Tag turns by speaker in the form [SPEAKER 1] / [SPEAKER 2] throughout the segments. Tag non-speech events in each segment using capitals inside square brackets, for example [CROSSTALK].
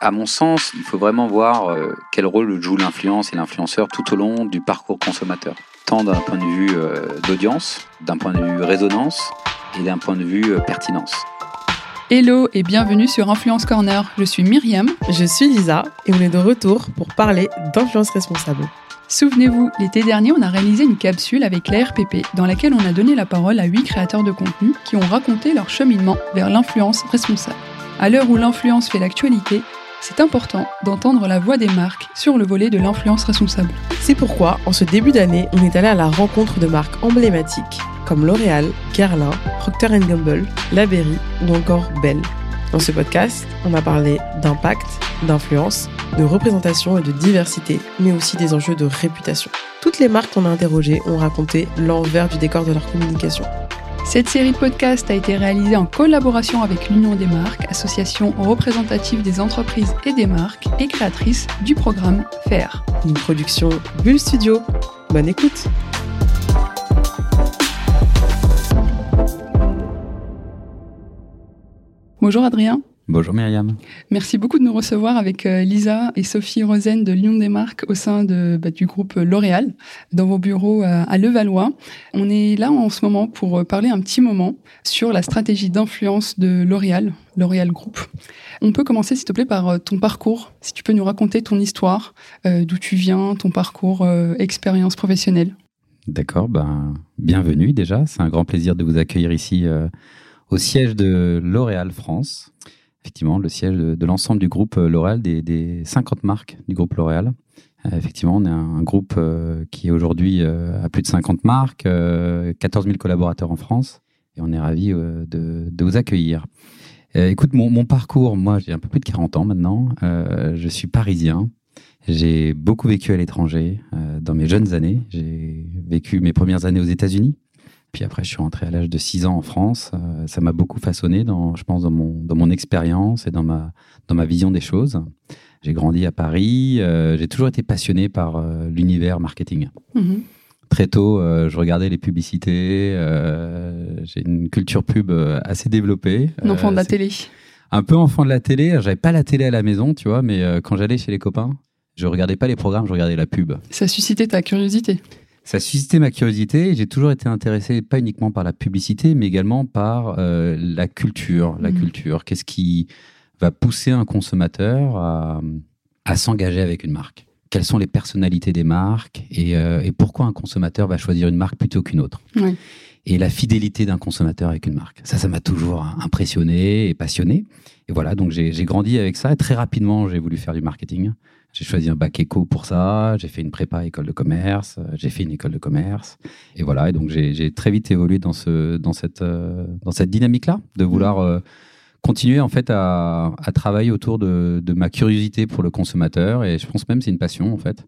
[SPEAKER 1] À mon sens, il faut vraiment voir euh, quel rôle joue l'influence et l'influenceur tout au long du parcours consommateur, tant d'un point de vue euh, d'audience, d'un point de vue résonance et d'un point de vue euh, pertinence.
[SPEAKER 2] Hello et bienvenue sur Influence Corner. Je suis Myriam.
[SPEAKER 3] Je suis Lisa et on est de retour pour parler d'influence responsable.
[SPEAKER 2] Souvenez-vous, l'été dernier, on a réalisé une capsule avec la RPP dans laquelle on a donné la parole à huit créateurs de contenu qui ont raconté leur cheminement vers l'influence responsable. À l'heure où l'influence fait l'actualité, c'est important d'entendre la voix des marques sur le volet de l'influence responsable.
[SPEAKER 3] C'est pourquoi, en ce début d'année, on est allé à la rencontre de marques emblématiques comme L'Oréal, Guerlain, Procter Gamble, La Berry ou encore Belle. Dans ce podcast, on a parlé d'impact, d'influence, de représentation et de diversité, mais aussi des enjeux de réputation. Toutes les marques qu'on a interrogées ont raconté l'envers du décor de leur communication.
[SPEAKER 2] Cette série de podcasts a été réalisée en collaboration avec l'Union des marques, association représentative des entreprises et des marques et créatrice du programme FAIR.
[SPEAKER 3] Une production Bull Studio. Bonne écoute
[SPEAKER 2] Bonjour Adrien.
[SPEAKER 1] Bonjour Myriam.
[SPEAKER 2] Merci beaucoup de nous recevoir avec euh, Lisa et Sophie Rosen de Lyon des marques au sein de, bah, du groupe L'Oréal dans vos bureaux euh, à Levallois. On est là en ce moment pour euh, parler un petit moment sur la stratégie d'influence de L'Oréal, L'Oréal Group. On peut commencer s'il te plaît par ton parcours, si tu peux nous raconter ton histoire, d'où tu viens, ton parcours, expérience professionnelle.
[SPEAKER 1] D'accord, ben, bienvenue déjà, c'est un grand plaisir de vous accueillir ici au siège de L'Oréal France effectivement le siège de, l'ensemble du groupe euh, L'Oréal, des, 50 marques du groupe L'Oréal. Euh, effectivement, on est un, groupe euh, qui aujourd'hui a plus de 50 marques, 14 000 collaborateurs en France, et on est ravis de, vous accueillir. écoute, mon, parcours, moi j'ai un peu plus de 40 ans maintenant, je suis parisien, j'ai beaucoup vécu à l'étranger dans mes jeunes années, j'ai vécu mes premières années aux États-Unis, puis après, je suis rentré à l'âge de 6 ans en France. Euh, ça m'a beaucoup façonné, dans, je pense, dans mon, dans mon expérience et dans ma, dans ma vision des choses. J'ai grandi à Paris. Euh, j'ai toujours été passionné par euh, l'univers marketing. Mhm. Très tôt, je regardais les publicités. j'ai une culture pub assez développée.
[SPEAKER 2] Un enfant de la télé.
[SPEAKER 1] Un peu enfant de la télé. J'avais pas la télé à la maison, tu vois, mais quand j'allais chez les copains, je regardais pas les programmes, je regardais la pub.
[SPEAKER 2] Ça suscitait ta curiosité
[SPEAKER 1] ça a suscité ma curiosité. J'ai toujours été intéressé, pas uniquement par la publicité, mais également par euh, la culture. La mmh. culture. Qu'est-ce qui va pousser un consommateur à, s'engager avec une marque? Quelles sont les personnalités des marques euh, et, pourquoi un consommateur va choisir une marque plutôt qu'une autre? Et la fidélité d'un consommateur avec une marque. Ça, ça m'a toujours impressionné et passionné. Et voilà, donc j'ai grandi avec ça. Et très rapidement, j'ai voulu faire du marketing. J'ai choisi un bac éco pour ça, j'ai fait une prépa école de commerce, euh, j'ai fait une école de commerce. Et voilà, et donc j'ai très vite évolué dans, ce, dans cette, euh, dans cette dynamique-là, de vouloir euh, continuer en fait à, à travailler autour de, de, ma curiosité pour le consommateur. Et je pense même c'est une passion en fait.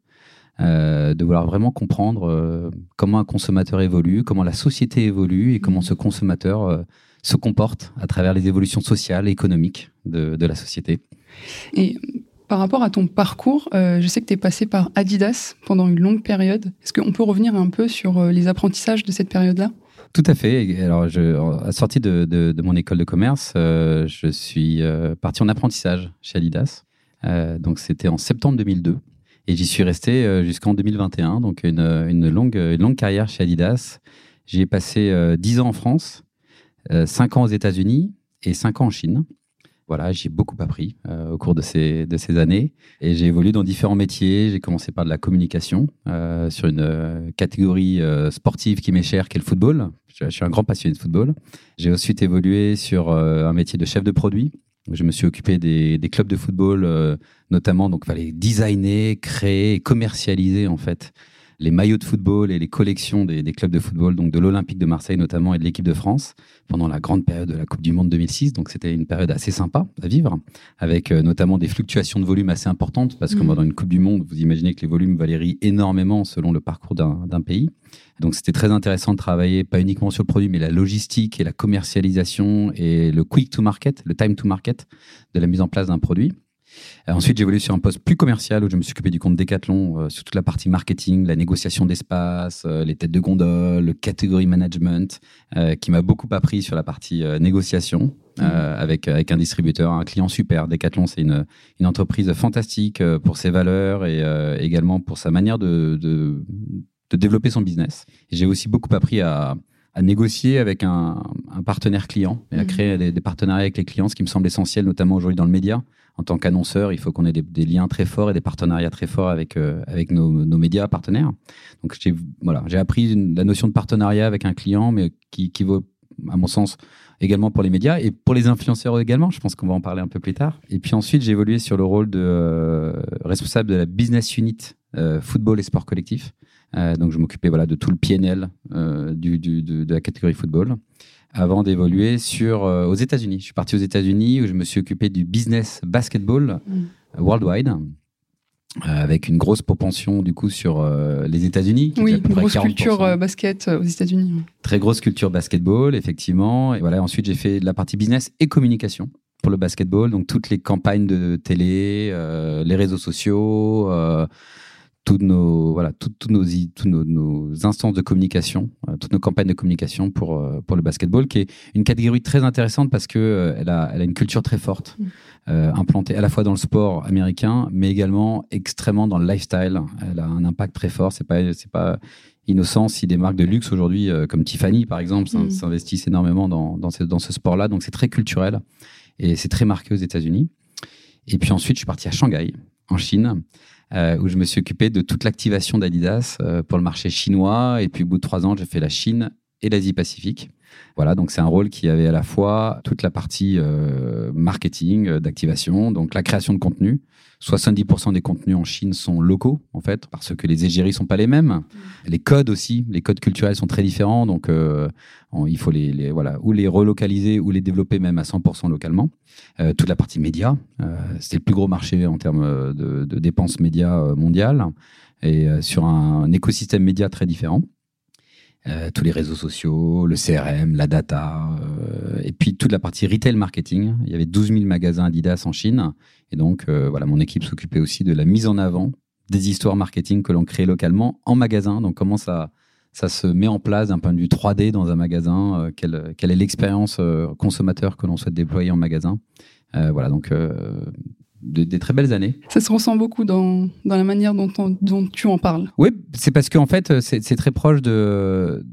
[SPEAKER 1] de vouloir vraiment comprendre comment un consommateur évolue, comment la société évolue et comment ce consommateur se comporte à travers les évolutions sociales et économiques de, de la société.
[SPEAKER 2] Et par rapport à ton parcours, euh, je sais que tu es passé par Adidas pendant une longue période. Est-ce qu'on peut revenir un peu sur euh, les apprentissages de cette période-là?
[SPEAKER 1] Tout à fait. Alors, je, de, de, mon école de commerce, euh, je suis parti en apprentissage chez Adidas. donc, c'était en septembre 2002. Et j'y suis resté jusqu'en 2021. Donc, une, une, longue, une longue carrière chez Adidas. J'y ai passé 10 ans en France, 5 ans aux États-Unis et 5 ans en Chine. Voilà, j'ai beaucoup appris euh, au cours de ces, de ces années et j'ai évolué dans différents métiers. J'ai commencé par de la communication euh, sur une euh, catégorie sportive qui m'est chère, qui est le football. Je, suis un grand passionné de football. J'ai ensuite évolué sur un métier de chef de produit. Je me suis occupé des, des clubs de football, notamment, donc fallait designer, créer, commercialiser en fait les maillots de football et les collections des, clubs de football, donc de l'Olympique de Marseille notamment et de l'équipe de France, pendant la grande période de la Coupe du Monde 2006. Donc c'était une période assez sympa à vivre, avec euh, notamment des fluctuations de volume assez importantes, parce que mmh. dans une Coupe du Monde, vous imaginez que les volumes varient énormément selon le parcours d'un pays. Donc c'était très intéressant de travailler pas uniquement sur le produit, mais la logistique et la commercialisation et le quick to market, le time to market de la mise en place d'un produit. Euh, ensuite, j'ai évolué sur un poste plus commercial où je me suis occupé du compte Decathlon euh, sur toute la partie marketing, la négociation d'espace, euh, les têtes de gondole, le category management, qui m'a beaucoup appris sur la partie négociation mmh. avec avec un distributeur, un client super. Decathlon, c'est une une entreprise fantastique pour ses valeurs et également pour sa manière de de, de développer son business. J'ai aussi beaucoup appris à à négocier avec un, un partenaire client et à mmh. créer des, des, partenariats avec les clients, ce qui me semble essentiel, notamment aujourd'hui dans le média en tant qu'annonceur, il faut qu'on ait des, liens très forts et des partenariats très forts avec, euh, avec nos, médias partenaires. Donc j'ai voilà, appris la notion de partenariat avec un client, mais qui, qui vaut, à mon sens, également pour les médias et pour les influenceurs également. Je pense qu'on va en parler un peu plus tard. Et puis ensuite, j'ai évolué sur le rôle de euh, responsable de la business unit euh, football et sport collectif. donc je m'occupais voilà de tout le PNL du, du, de la catégorie football avant d'évoluer sur euh, aux États-Unis. Je suis parti aux États-Unis où je me suis occupé du business basketball mm. worldwide. Euh, avec une grosse propension du coup sur euh, les États-Unis.
[SPEAKER 2] Oui, une grosse culture basket aux États-Unis.
[SPEAKER 1] Très grosse culture basketball, effectivement. Et voilà, ensuite j'ai fait de la partie business et communication pour le basketball, donc toutes les campagnes de télé, les réseaux sociaux, toutes nos voilà toutes, nos toutes nos, instances de communication, euh, toutes nos campagnes de communication pour euh, pour le basketball, qui est une catégorie très intéressante parce que euh, elle a elle a une culture très forte, mm. implantée à la fois dans le sport américain, mais également extrêmement dans le lifestyle. Elle a un impact très fort. C'est pas c'est pas innocent si des marques de luxe aujourd'hui comme Tiffany par exemple mm. s'investissent énormément dans dans ce, dans ce sport-là. Donc c'est très culturel et c'est très marqué aux États-Unis. Et puis ensuite, je suis parti à Shanghai, en Chine, euh, où je me suis occupé de toute l'activation d'Adidas euh, pour le marché chinois. Et puis, au bout de trois ans, j'ai fait la Chine et l'Asie-Pacifique. Voilà, donc c'est un rôle qui avait à la fois toute la partie euh, marketing, d'activation, donc la création de contenu, 70% des contenus en Chine sont locaux, en fait, parce que les égéries sont pas les mêmes. Mm. Les codes aussi, les codes culturels sont très différents, donc euh, il faut les, voilà, ou les relocaliser ou les développer même à 100% localement. Euh, toute la partie média, euh, c'était le plus gros marché en termes de, de dépenses médias mondiales et sur un écosystème média très différent. Euh, tous les réseaux sociaux, le CRM, la data, euh, et puis toute la partie retail marketing. Il y avait 12 000 magasins Adidas en Chine, et donc euh, voilà, mon équipe s'occupait aussi de la mise en avant des histoires marketing que l'on crée localement en magasin. Donc comment ça ça se met en place d'un point de vue 3D dans un magasin, quelle, quelle est l'expérience consommateur que l'on souhaite déployer en magasin. voilà, donc des très belles années.
[SPEAKER 2] Ça se ressent beaucoup dans, dans la manière dont, dont tu en parles.
[SPEAKER 1] Oui, c'est parce qu'en fait, c'est très proche de,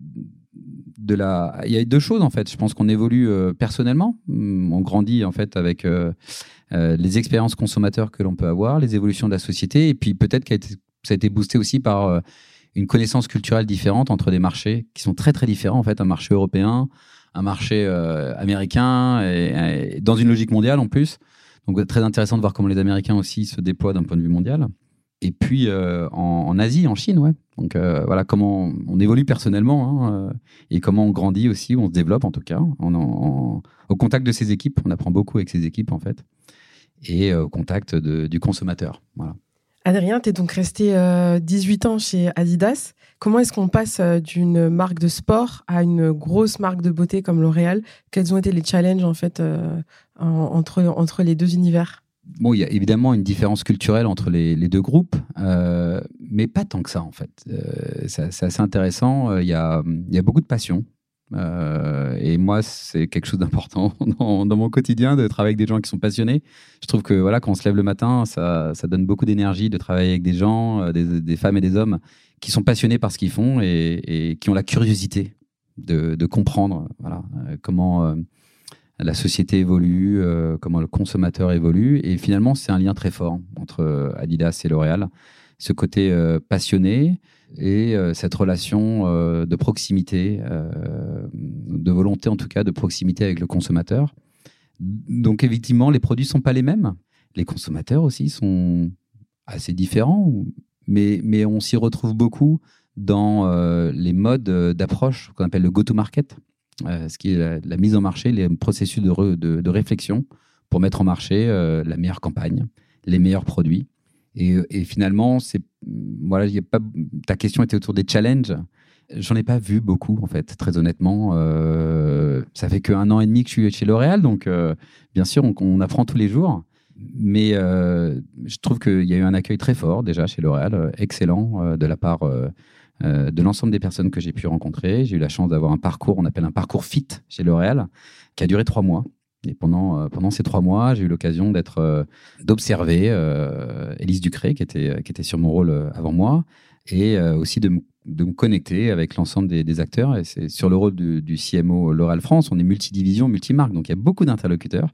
[SPEAKER 1] de la. Il y a deux choses en fait. Je pense qu'on évolue euh, personnellement. On grandit en fait avec euh, euh, les expériences consommateurs que l'on peut avoir, les évolutions de la société, et puis peut-être que ça a été boosté aussi par une connaissance culturelle différente entre des marchés qui sont très très différents en fait. Un marché européen, un marché américain, et, dans une logique mondiale en plus. Donc très intéressant de voir comment les Américains aussi se déploient d'un point de vue mondial. Et puis euh, en, Asie, en Chine, ouais. Donc euh, voilà comment on évolue personnellement hein, euh, et comment on grandit aussi, on se développe en tout cas, au contact de ses équipes. On apprend beaucoup avec ses équipes en fait et au contact du consommateur.
[SPEAKER 3] Adrien, tu es donc resté 18 ans chez Adidas. Comment est-ce qu'on passe d'une marque de sport à une grosse marque de beauté comme L'Oréal? Quels ont été les challenges en fait entre, entre les deux univers?
[SPEAKER 1] Bon, il y a évidemment une différence culturelle entre les, deux groupes, euh, mais pas tant que ça en fait. Euh, c'est assez intéressant. Euh, il y, a, il y a beaucoup de passion. Et moi, c'est quelque chose d'important [LAUGHS] dans, mon quotidien de travailler avec des gens qui sont passionnés. Je trouve que voilà, quand on se lève le matin, ça, donne beaucoup d'énergie de travailler avec des gens, des, des, femmes et des hommes qui sont passionnés par ce qu'ils font et, qui ont la curiosité de, comprendre voilà, comment la société évolue, euh, comment le consommateur évolue. Et finalement, c'est un lien très fort entre Adidas et L'Oréal. Ce côté passionné et cette relation de proximité, de volonté en tout cas de proximité avec le consommateur. Donc effectivement, les produits sont pas les mêmes. Les consommateurs aussi sont assez différents, mais, on s'y retrouve beaucoup dans les modes d'approche qu'on appelle le go-to-market. Euh, ce qui est la, mise en marché, les processus de, réflexion pour mettre en marché euh, la meilleure campagne, les meilleurs produits. Et, et finalement, c'est voilà, ta question était autour des challenges. J'en ai pas vu beaucoup, en fait, très honnêtement. Euh, ça fait qu'un an et demi que je suis chez L'Oréal, donc bien sûr, on, apprend tous les jours. Mais je trouve qu'il y a eu un accueil très fort déjà chez L'Oréal, excellent de la part euh, de l'ensemble des personnes que j'ai pu rencontrer. J'ai eu la chance d'avoir un parcours, on appelle un parcours fit chez L'Oréal, qui a duré trois mois. Et pendant, euh, pendant ces trois mois, j'ai eu l'occasion d'être, euh, d'observer Élise Ducré, qui était, sur mon rôle avant moi, et aussi de, de, me connecter avec l'ensemble des, acteurs. Et c'est sur le rôle du, du CMO L'Oréal France, on est multidivision, multimarque, donc il y a beaucoup d'interlocuteurs.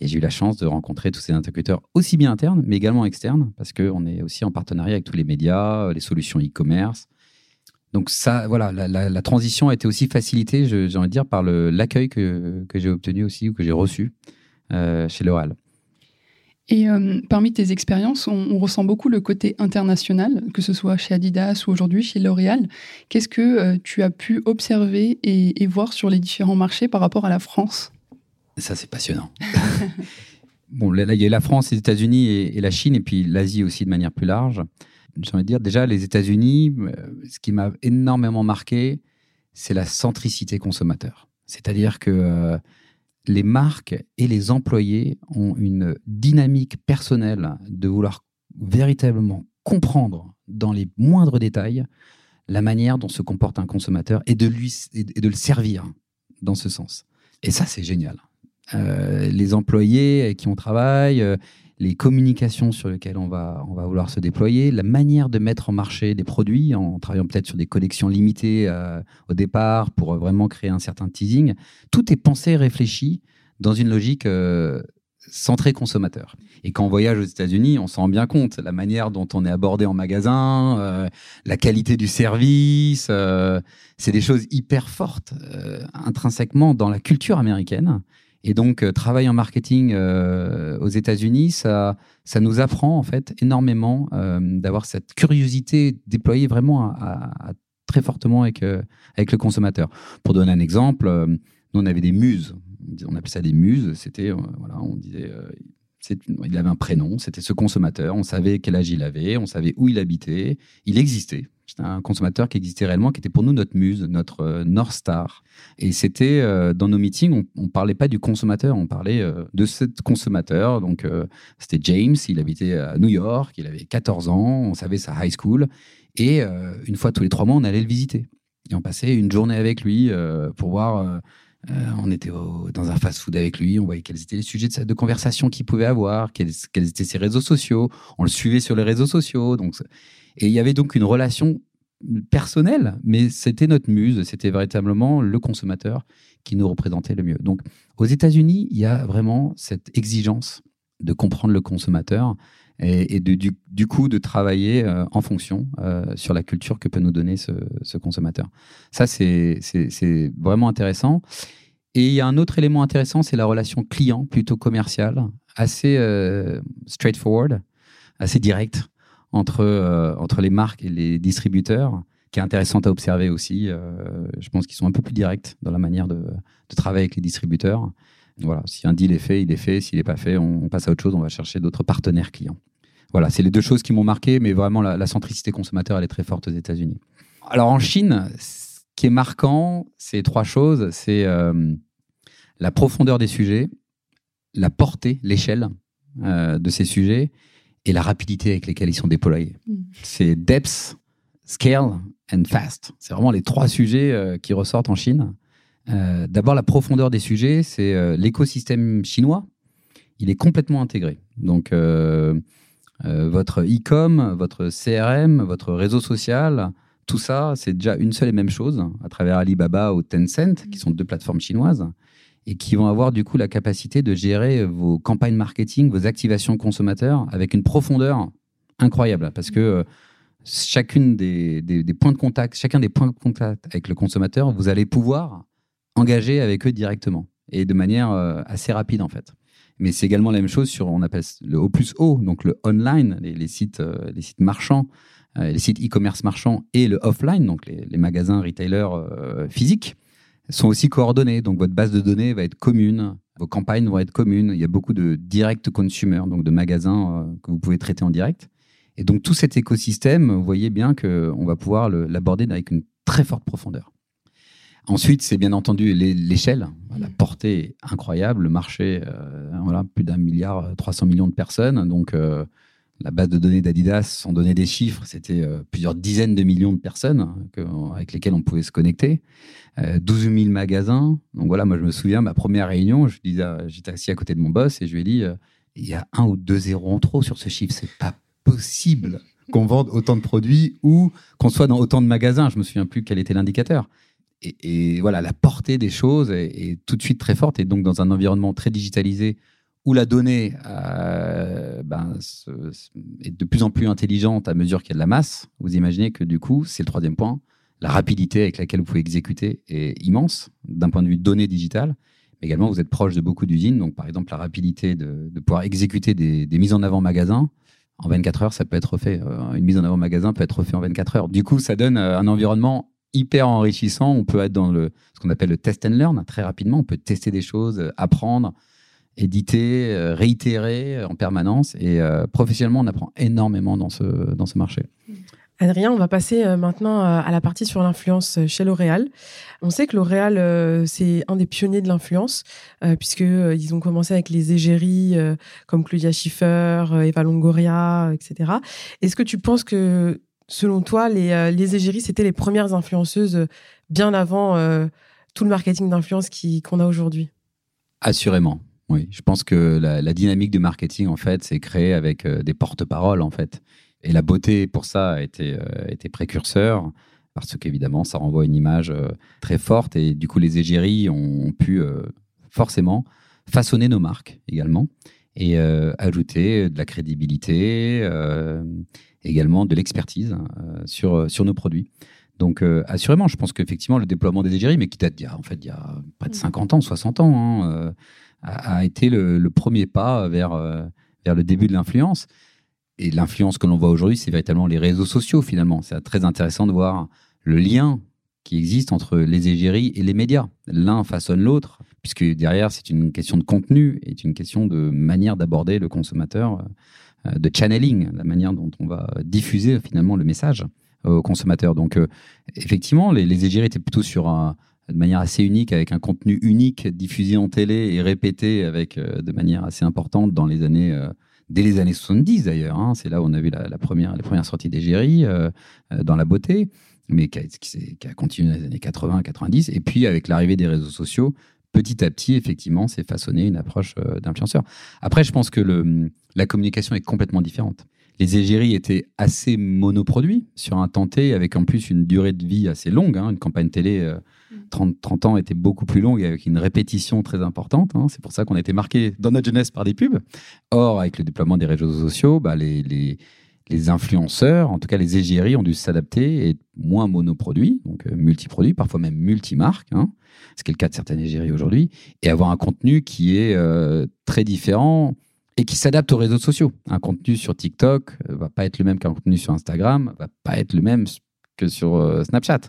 [SPEAKER 1] Et j'ai eu la chance de rencontrer tous ces interlocuteurs, aussi bien internes, mais également externes, parce qu'on est aussi en partenariat avec tous les médias, les solutions e-commerce, donc ça, voilà, la, transition a été aussi facilitée, j'ai envie de dire, par l'accueil que, j'ai obtenu aussi ou que j'ai reçu euh, chez L'Oréal.
[SPEAKER 2] Et euh, parmi tes expériences, on, ressent beaucoup le côté international, que ce soit chez Adidas ou aujourd'hui chez L'Oréal. Qu'est-ce que euh, tu as pu observer et, voir sur les différents marchés par rapport à la France?
[SPEAKER 1] Ça, c'est passionnant. [LAUGHS] bon, là, il y a la France, les États-Unis et, et, la Chine, et puis l'Asie aussi de manière plus large j'ai envie de dire, déjà, les États-Unis, euh, ce qui m'a énormément marqué, c'est la centricité consommateur. C'est-à-dire que euh, les marques et les employés ont une dynamique personnelle de vouloir véritablement comprendre dans les moindres détails la manière dont se comporte un consommateur et de, lui, et de le servir dans ce sens. Et ça, c'est génial. Euh, les employés qui on travaille, les communications sur lesquelles on va, on va vouloir se déployer, la manière de mettre en marché des produits en travaillant peut-être sur des collections limitées euh, au départ pour vraiment créer un certain teasing. Tout est pensé et réfléchi dans une logique euh, centrée consommateur. Et quand on voyage aux États-Unis, on s'en rend bien compte, la manière dont on est abordé en magasin, euh, la qualité du service, c'est des choses hyper fortes intrinsèquement dans la culture américaine et donc, euh, travail en marketing euh, aux États-Unis, ça, ça nous apprend en fait énormément euh, d'avoir cette curiosité déployée vraiment très fortement avec, avec le consommateur. Pour donner un exemple, nous on avait des muses. On appelait ça des muses. C'était, voilà, on disait, il avait un prénom, c'était ce consommateur. On savait quel âge il avait, on savait où il habitait. Il existait. C'était un consommateur qui existait réellement, qui était pour nous notre muse, notre euh, North Star. Et c'était euh, dans nos meetings, on, ne parlait pas du consommateur, on parlait euh, de ce consommateur. Donc c'était James, il habitait à New York, il avait 14 ans, on savait sa high school. Et une fois tous les trois mois, on allait le visiter. Et on passait une journée avec lui pour voir. on était dans un fast-food avec lui, on voyait quels étaient les sujets de, de conversation qu'il pouvait avoir, quels, quels, étaient ses réseaux sociaux. On le suivait sur les réseaux sociaux. Donc et il y avait donc une relation personnelle, mais c'était notre muse, c'était véritablement le consommateur qui nous représentait le mieux. Donc aux États-Unis, il y a vraiment cette exigence de comprendre le consommateur et, du, coup de travailler euh, en fonction euh, sur la culture que peut nous donner ce, consommateur. Ça, c'est vraiment intéressant. Et il y a un autre élément intéressant, c'est la relation client plutôt commerciale, assez euh, straightforward, assez directe entre, euh, entre les marques et les distributeurs, qui est intéressante à observer aussi. Euh, je pense qu'ils sont un peu plus directs dans la manière de, de, travailler avec les distributeurs. Voilà, si un deal est fait, il est fait. S'il n'est pas fait, on, passe à autre chose. On va chercher d'autres partenaires clients. Voilà, c'est les deux choses qui m'ont marqué, mais vraiment la, centricité consommateur, elle est très forte aux États-Unis. Alors en Chine, ce qui est marquant, c'est trois choses. C'est euh, la profondeur des sujets, la portée, l'échelle de ces sujets, et la rapidité avec lesquelles ils sont déployés. Mm. C'est depth, scale and fast. C'est vraiment les trois sujets euh, qui ressortent en Chine. Euh, d'abord, la profondeur des sujets, c'est euh, l'écosystème chinois. Il est complètement intégré. Donc, votre e-com, votre CRM, votre réseau social, tout ça, c'est déjà une seule et même chose à travers Alibaba ou Tencent, qui sont deux plateformes chinoises. Et qui vont avoir du coup la capacité de gérer vos campagnes marketing, vos activations consommateurs avec une profondeur incroyable. Parce que euh, chacune des, points de contact, chacun des points de contact avec le consommateur, vous allez pouvoir engager avec eux directement et de manière euh, assez rapide en fait. Mais c'est également la même chose sur, on appelle le O plus O, donc le online, les, sites, euh, les sites marchands, les sites e-commerce marchands et le offline, donc les magasins retailers physiques sont aussi coordonnées. Donc votre base de données va être commune, vos campagnes vont être communes. Il y a beaucoup de direct consumer, donc de magasins euh, que vous pouvez traiter en direct. Et donc tout cet écosystème, vous voyez bien qu'on va pouvoir l'aborder avec une très forte profondeur. Ensuite, c'est bien entendu l'échelle, la portée incroyable, le marché, euh, voilà, plus d'un milliard, 300 millions de personnes. Donc, euh, la base de données d'Adidas, sans donner des chiffres, c'était euh, plusieurs dizaines de millions de personnes hein, avec lesquelles on pouvait se connecter. 12 euh, 000 magasins. Donc voilà, moi je me souviens, ma première réunion, je disais, j'étais assis à côté de mon boss et je lui ai dit, euh, il y a un ou deux zéros en trop sur ce chiffre, c'est pas possible qu'on vende autant de produits ou qu'on soit dans autant de magasins. Je me souviens plus quel était l'indicateur. Et, voilà, la portée des choses est, tout de suite très forte. Et donc, dans un environnement très digitalisé où la donnée euh, ben, est de plus en plus intelligente à mesure qu'il y a de la masse, vous imaginez que du coup, c'est le troisième point, la rapidité avec laquelle vous pouvez exécuter est immense d'un point de vue données digitales. Mais également, vous êtes proche de beaucoup d'usines. Donc, par exemple, la rapidité de, pouvoir exécuter des, mises en avant magasins, en 24 heures, ça peut être fait. Euh, une mise en avant magasin peut être fait en 24 heures. Du coup, ça donne euh, un environnement hyper enrichissant. On peut être dans le, ce qu'on appelle le test and learn très rapidement. On peut tester des choses, apprendre, éditer, euh, réitérer euh, en permanence. Et euh, professionnellement, on apprend énormément dans ce, dans ce marché.
[SPEAKER 3] Adrien, on va passer maintenant à la partie sur l'influence chez L'Oréal. On sait que L'Oréal, c'est un des pionniers de l'influence, puisqu'ils ont commencé avec les égéries comme Claudia Schiffer, Eva Longoria, etc. Est-ce que tu penses que, selon toi, les, les égéries, c'était les premières influenceuses bien avant tout le marketing d'influence qu'on a aujourd'hui?
[SPEAKER 1] Assurément. Oui, je pense que la, dynamique du marketing, en fait, c'est créé avec euh, des porte-paroles, en fait. Et la beauté, pour ça, a été, euh, précurseur, parce qu'évidemment, ça renvoie une image euh, très forte. Et du coup, les égéries ont, pu forcément façonner nos marques également et ajouter de la crédibilité, également de l'expertise sur, sur nos produits. Donc, assurément, je pense qu'effectivement, le déploiement des égéries, mais qui date d'il y a, en fait, il y a près de 50 mmh. ans, 60 ans, hein, a, été le, premier pas vers, euh, vers le début de l'influence. Et l'influence que l'on voit aujourd'hui, c'est véritablement les réseaux sociaux finalement. C'est très intéressant de voir le lien qui existe entre les égéries et les médias. L'un façonne l'autre, puisque derrière, c'est une question de contenu et une question de manière d'aborder le consommateur, euh, de channeling, la manière dont on va diffuser finalement le message au consommateur. Donc, euh, effectivement, les, les égéries étaient plutôt sur un, de manière assez unique, avec un contenu unique diffusé en télé et répété avec, euh, de manière assez importante dans les années, euh, dès les années 70 d'ailleurs. Hein. C'est là où on a vu la, première, les premières sorties d'égérie euh, dans la beauté, mais qui a, continué dans les années 80, 90. Et puis avec l'arrivée des réseaux sociaux, petit à petit, effectivement, s'est façonné une approche d'influenceur. Après, je pense que la communication est complètement différente. Les égéries étaient assez monoproduits sur un temps avec en plus une durée de vie assez longue. Hein. une campagne télé 30, 30 ans était beaucoup plus longue avec une répétition très importante. Hein. C'est pour ça qu'on a été marqué dans notre jeunesse par des pubs. Or, avec le déploiement des réseaux sociaux, bah, les, les, les, influenceurs, en tout cas les égéries, ont dû s'adapter et être moins monoproduits, donc euh, multiproduits, parfois même multimarques, hein, ce qui est le cas de certaines égéries aujourd'hui, et avoir un contenu qui est euh, très différent et qui s'adapte aux réseaux sociaux. Un contenu sur TikTok euh, va pas être le même qu'un contenu sur Instagram, va pas être le même que sur Snapchat.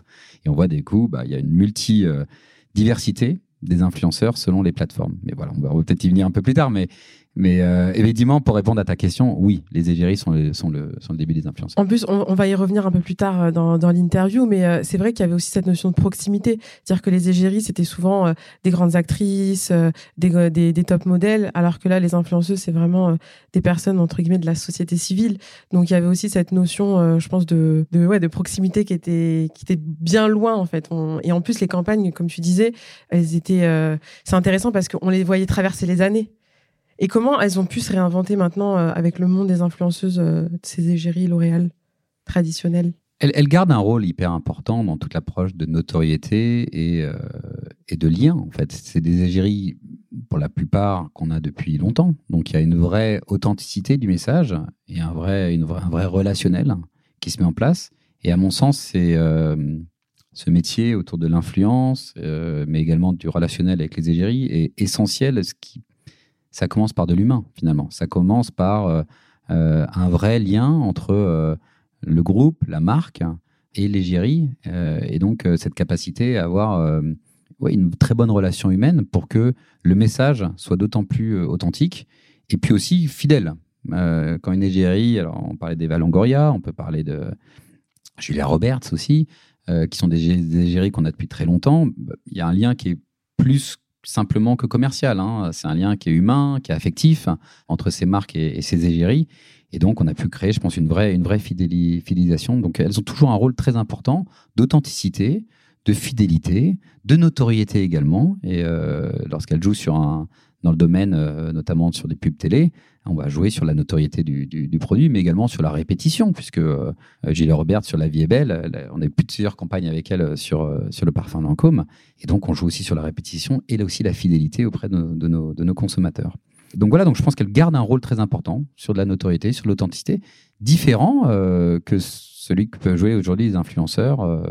[SPEAKER 1] Et on voit des coups, bah, il y a une multi-diversité des influenceurs selon les plateformes. Mais voilà, on va peut-être y venir un peu plus tard, mais mais euh, évidemment, pour répondre à ta question, oui, les égéries sont le, sont le, sont le début des influences.
[SPEAKER 3] En plus, on, va y revenir un peu plus tard euh, dans, dans l'interview, mais euh, c'est vrai qu'il y avait aussi cette notion de proximité. C'est-à-dire que les égéries, c'était souvent des grandes actrices, des, des, des, top modèles, alors que là, les influenceuses, c'est vraiment des personnes, entre guillemets, de la société civile. Donc, il y avait aussi cette notion, je pense, de, de, ouais, de proximité qui était, qui était bien loin, en fait. et en plus, les campagnes, comme tu disais, elles étaient... c'est intéressant parce qu'on les voyait traverser les années. Et comment elles ont pu se réinventer maintenant euh, avec le monde des influenceuses, euh, de ces égéries L'Oréal traditionnelles?
[SPEAKER 1] Elles, gardent un rôle hyper important dans toute l'approche de notoriété et, euh, et de lien, en fait. C'est des égéries, pour la plupart, qu'on a depuis longtemps. Donc, il y a une vraie authenticité du message et un vrai, une un relationnel qui se met en place. Et à mon sens, c'est ce métier autour de l'influence, mais également du relationnel avec les égéries, est essentiel. Ce qui, ça commence par de l'humain, finalement. Ça commence par euh, un vrai lien entre le groupe, la marque et l'égérie. et donc, cette capacité à avoir une très bonne relation humaine pour que le message soit d'autant plus authentique et puis aussi fidèle. quand une égérie, alors on parlait d'Eva Longoria, on peut parler de Julia Roberts aussi, euh, qui sont des, égéries qu'on a depuis très longtemps. Il y a un lien qui est plus simplement que commercial. Hein. C'est un lien qui est humain, qui est affectif entre ces marques et, ces égéries. Et donc, on a pu créer, je pense, une vraie, une vraie fidélisation. Donc, elles ont toujours un rôle très important d'authenticité, de fidélité, de notoriété également. Et euh, lorsqu'elles jouent sur un, dans le domaine, euh, notamment sur des pubs télé. On va jouer sur la notoriété du, produit, mais également sur la répétition, puisque euh, Gilles Robert sur La vie est belle, on a eu plusieurs campagnes avec elle sur, euh, sur le parfum Lancôme. Et donc, on joue aussi sur la répétition et là aussi la fidélité auprès de nos, de nos consommateurs. Donc voilà, donc je pense qu'elle garde un rôle très important sur de la notoriété, sur l'authenticité, différent que celui que peuvent jouer aujourd'hui les influenceurs, euh,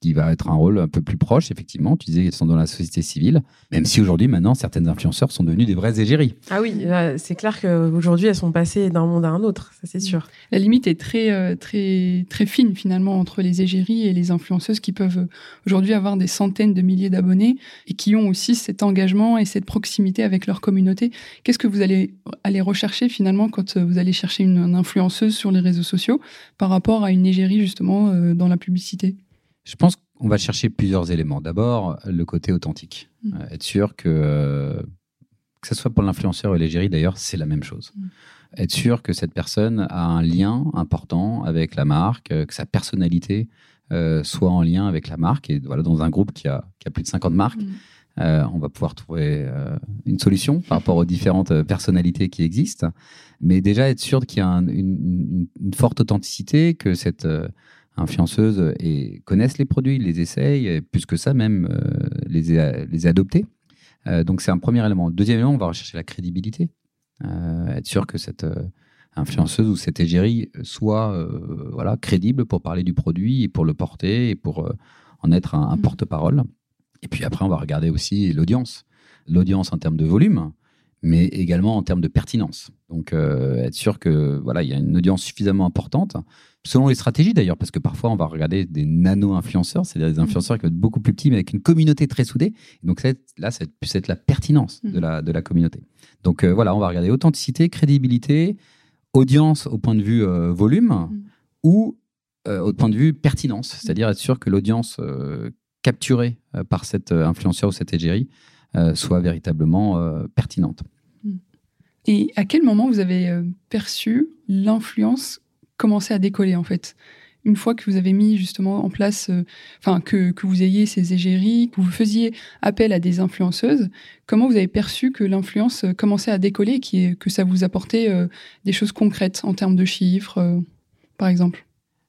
[SPEAKER 1] qui va être un rôle un peu plus proche, effectivement. Tu disais qu'ils sont dans la société civile, même si aujourd'hui, maintenant, certaines influenceurs sont devenus des vrais égéries.
[SPEAKER 3] Ah oui, c'est clair qu'aujourd'hui, elles sont passées d'un monde à un autre, ça c'est sûr.
[SPEAKER 2] La limite est très, euh, très, très fine finalement entre les égéries et les influenceuses qui peuvent euh, aujourd'hui avoir des centaines de milliers d'abonnés et qui ont aussi cet engagement et cette proximité avec leur communauté. Qu'est-ce que vous allez aller rechercher finalement quand vous allez chercher une influenceuse sur les réseaux sociaux par rapport à une égérie justement euh, dans la publicité
[SPEAKER 1] Je pense qu'on va chercher plusieurs éléments. D'abord, le côté authentique. Mm. Euh, être sûr que, euh, que ce soit pour l'influenceur ou l'égérie d'ailleurs, c'est la même chose. Mm. Être sûr que cette personne a un lien important avec la marque, que sa personnalité soit en lien avec la marque. Et voilà, dans un groupe qui a, qui a plus de 50 marques, mm. Euh, on va pouvoir trouver euh, une solution par rapport aux différentes euh, personnalités qui existent. Mais déjà être sûr qu'il y a une, forte authenticité, que cette influenceuse et connaisse les produits, les essaye, et plus que ça même les, ait, les adoptés. donc c'est un premier élément. Deuxième élément, on va rechercher la crédibilité. être sûr que cette influenceuse ou cette égérie soit voilà, crédible pour parler du produit et pour le porter et pour en être un, un mmh. porte-parole. Et puis après, on va regarder aussi l'audience. L'audience en termes de volume, mais également en termes de pertinence. Donc, euh, être sûr que voilà, il y a une audience suffisamment importante, selon les stratégies d'ailleurs, parce que parfois on va regarder des nano-influenceurs, c'est-à-dire des mmh. influenceurs qui vont être beaucoup plus petits, mais avec une communauté très soudée. Donc là, ça va être la pertinence de, mmh. la, de la communauté. Donc euh, voilà, on va regarder authenticité, crédibilité, audience au point de vue euh, volume, mmh. ou au point de vue pertinence, c'est-à-dire être sûr que l'audience capturée par cet influenceur ou cette égérie soit véritablement pertinente.
[SPEAKER 2] Et à quel moment vous avez perçu l'influence commencer à décoller en fait? Une fois que vous avez mis justement en place, enfin que, que, vous ayez ces égéries, que vous faisiez appel à des influenceuses, comment vous avez perçu que l'influence commençait à décoller, qui que ça vous apportait des choses concrètes en termes de chiffres, par exemple?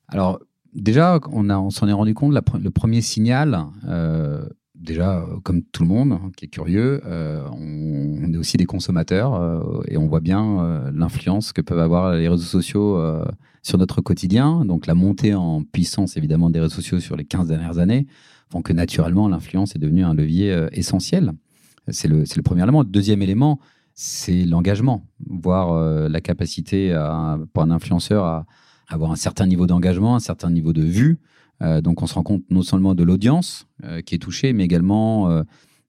[SPEAKER 1] Alors déjà, on, on s'en est rendu compte, le premier signal, euh, déjà, comme tout le monde hein, qui est curieux, euh, on, est aussi des consommateurs euh, et on voit bien l'influence que peuvent avoir les réseaux sociaux sur notre quotidien. Donc, la montée en puissance, évidemment, des réseaux sociaux sur les 15 dernières années font que naturellement, l'influence est devenue un levier essentiel. C'est le, le, premier élément. Deuxième élément, c'est l'engagement, voire la capacité pour un influenceur à avoir un certain niveau d'engagement, un certain niveau de vue. Euh, donc on se rend compte non seulement de l'audience euh, qui est touchée, mais également euh,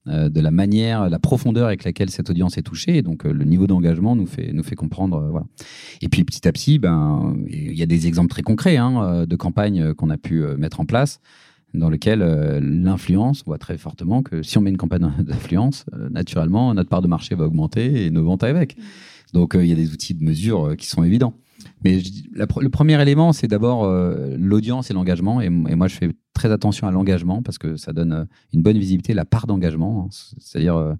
[SPEAKER 1] de la manière, la profondeur avec laquelle cette audience est touchée. donc le niveau d'engagement nous fait, nous fait comprendre. voilà. Et puis petit à petit, ben, il y a des exemples très concrets hein, de campagnes qu'on a pu mettre en place dans lesquelles l'influence, voit très fortement que si on met une campagne [LAUGHS] d'influence, naturellement, notre part de marché va augmenter et nos ventes avec. Donc il y a des outils de mesure qui sont évidents. Mais le premier élément, c'est d'abord euh, l'audience et l'engagement. Et, moi, je fais très attention à l'engagement parce que ça donne euh, une bonne visibilité, la part d'engagement. Hein. C'est-à-dire, euh,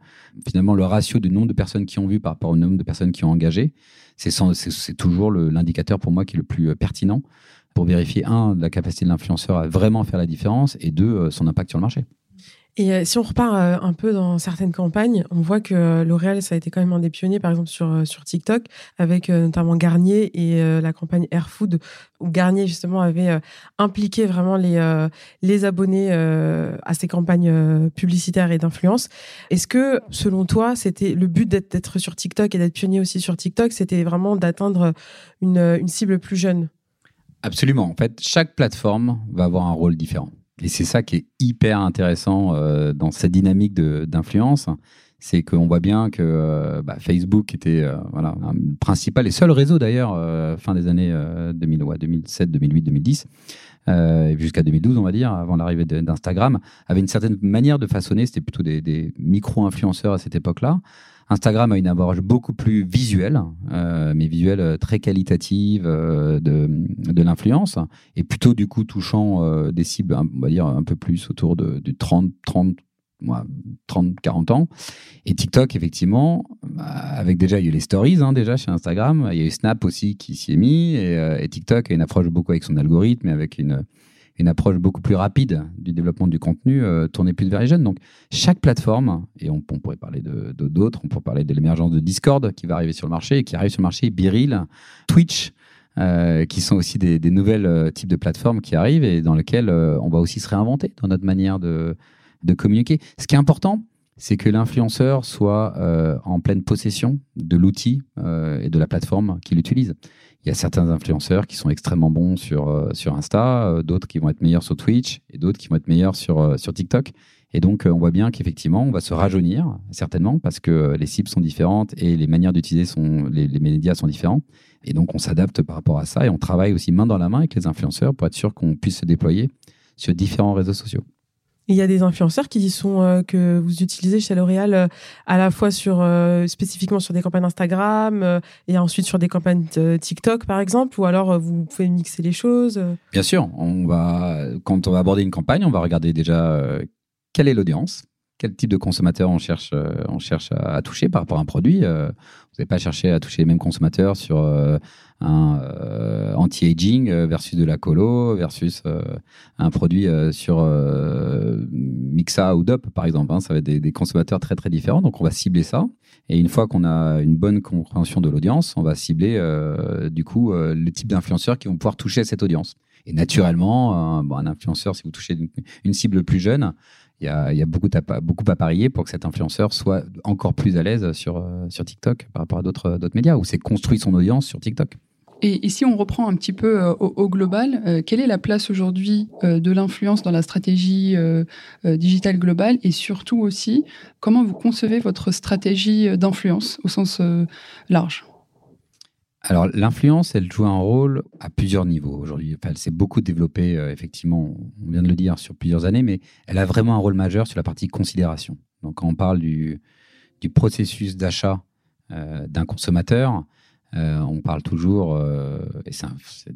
[SPEAKER 1] finalement, le ratio du nombre de personnes qui ont vu par rapport au nombre de personnes qui ont engagé. C'est toujours l'indicateur pour moi qui est le plus pertinent pour vérifier, un, la capacité de l'influenceur à vraiment faire la différence et deux, son impact sur le marché.
[SPEAKER 3] Et euh, si on repart euh, un peu dans certaines campagnes, on voit que euh, L'Oréal, ça a été quand même un des pionniers, par exemple sur, sur TikTok, avec notamment Garnier et la campagne Air Food, où Garnier justement avait impliqué vraiment les, les abonnés à ces campagnes publicitaires et d'influence. Est-ce que, selon toi, c'était le but d'être sur TikTok et d'être pionnier aussi sur TikTok, c'était vraiment d'atteindre une, une cible plus jeune?
[SPEAKER 1] Absolument. En fait, chaque plateforme va avoir un rôle différent. Et c'est ça qui est hyper intéressant euh, dans cette dynamique d'influence, c'est qu'on voit bien que euh, bah, Facebook était euh, voilà, un principal et seul réseau d'ailleurs fin des années 2000, 2007, 2008, 2010 jusqu'à 2012 on va dire avant l'arrivée d'Instagram avait une certaine manière de façonner, c'était plutôt des, des micro-influenceurs à cette époque-là. Instagram a une approche beaucoup plus visuelle, euh, mais visuelle euh, très qualitative euh, de, de l'influence, et plutôt du coup touchant des cibles, on va dire un peu plus autour de, du 30, 30, 30, 40 ans. Et TikTok, effectivement, avec déjà, il y a eu les stories hein, déjà chez Instagram, il y a eu Snap aussi qui s'y est mis, et, et TikTok a une approche beaucoup avec son algorithme et avec une une approche beaucoup plus rapide du développement du contenu euh, plus vers les jeunes. Donc, chaque plateforme, et on, pourrait parler de d'autres, on pourrait parler de l'émergence de Discord qui va arriver sur le marché, et qui arrive sur le marché, Biril, Twitch, euh, qui sont aussi des, des nouvelles euh, types de plateformes qui arrivent et dans lesquelles on va aussi se réinventer dans notre manière de, de communiquer. Ce qui est important, c'est que l'influenceur soit en pleine possession de l'outil et de la plateforme qu'il utilise. Il y a certains influenceurs qui sont extrêmement bons sur, euh, Insta, euh, d'autres qui vont être meilleurs sur Twitch et d'autres qui vont être meilleurs sur, euh, TikTok. Et donc, on voit bien qu'effectivement, on va se rajeunir, certainement, parce que les cibles sont différentes et les manières d'utiliser les, médias sont différents. Et donc, on s'adapte par rapport à ça et on travaille aussi main dans la main avec les influenceurs pour être sûr qu'on puisse se déployer sur différents réseaux sociaux.
[SPEAKER 3] Il y a des influenceurs qui sont euh, que vous utilisez chez L'Oréal euh, à la fois sur euh, spécifiquement sur des campagnes Instagram et ensuite sur des campagnes TikTok par exemple ou alors vous pouvez mixer les choses.
[SPEAKER 1] Bien sûr, on va quand on va aborder une campagne, on va regarder déjà quelle est l'audience, quel type de consommateur on cherche, on cherche à, toucher par rapport à un produit. vous n'allez pas chercher à toucher les mêmes consommateurs sur un anti-aging euh, versus de la colo versus euh, un produit sur Mixa ou DOP par exemple. Hein. ça va être des, consommateurs très très différents. Donc on va cibler ça. Et une fois qu'on a une bonne compréhension de l'audience, on va cibler du coup le type d'influenceurs qui vont pouvoir toucher cette audience. Et naturellement, un influenceur, si vous touchez une, cible plus jeune, il y a, y a, beaucoup, à, beaucoup à parier pour que cet influenceur soit encore plus à l'aise sur, sur TikTok par rapport à d'autres médias, où c'est construit son audience sur TikTok.
[SPEAKER 2] Et, si on reprend un petit peu euh, au, global, euh, quelle est la place aujourd'hui euh, de l'influence dans la stratégie digitale globale et surtout aussi, comment vous concevez votre stratégie d'influence au sens large?
[SPEAKER 1] Alors l'influence, elle joue un rôle à plusieurs niveaux aujourd'hui. Enfin, elle s'est beaucoup développée, effectivement, on vient de le dire, sur plusieurs années, mais elle a vraiment un rôle majeur sur la partie considération. Donc quand on parle du, du processus d'achat d'un consommateur, euh, on parle toujours, euh, et c'est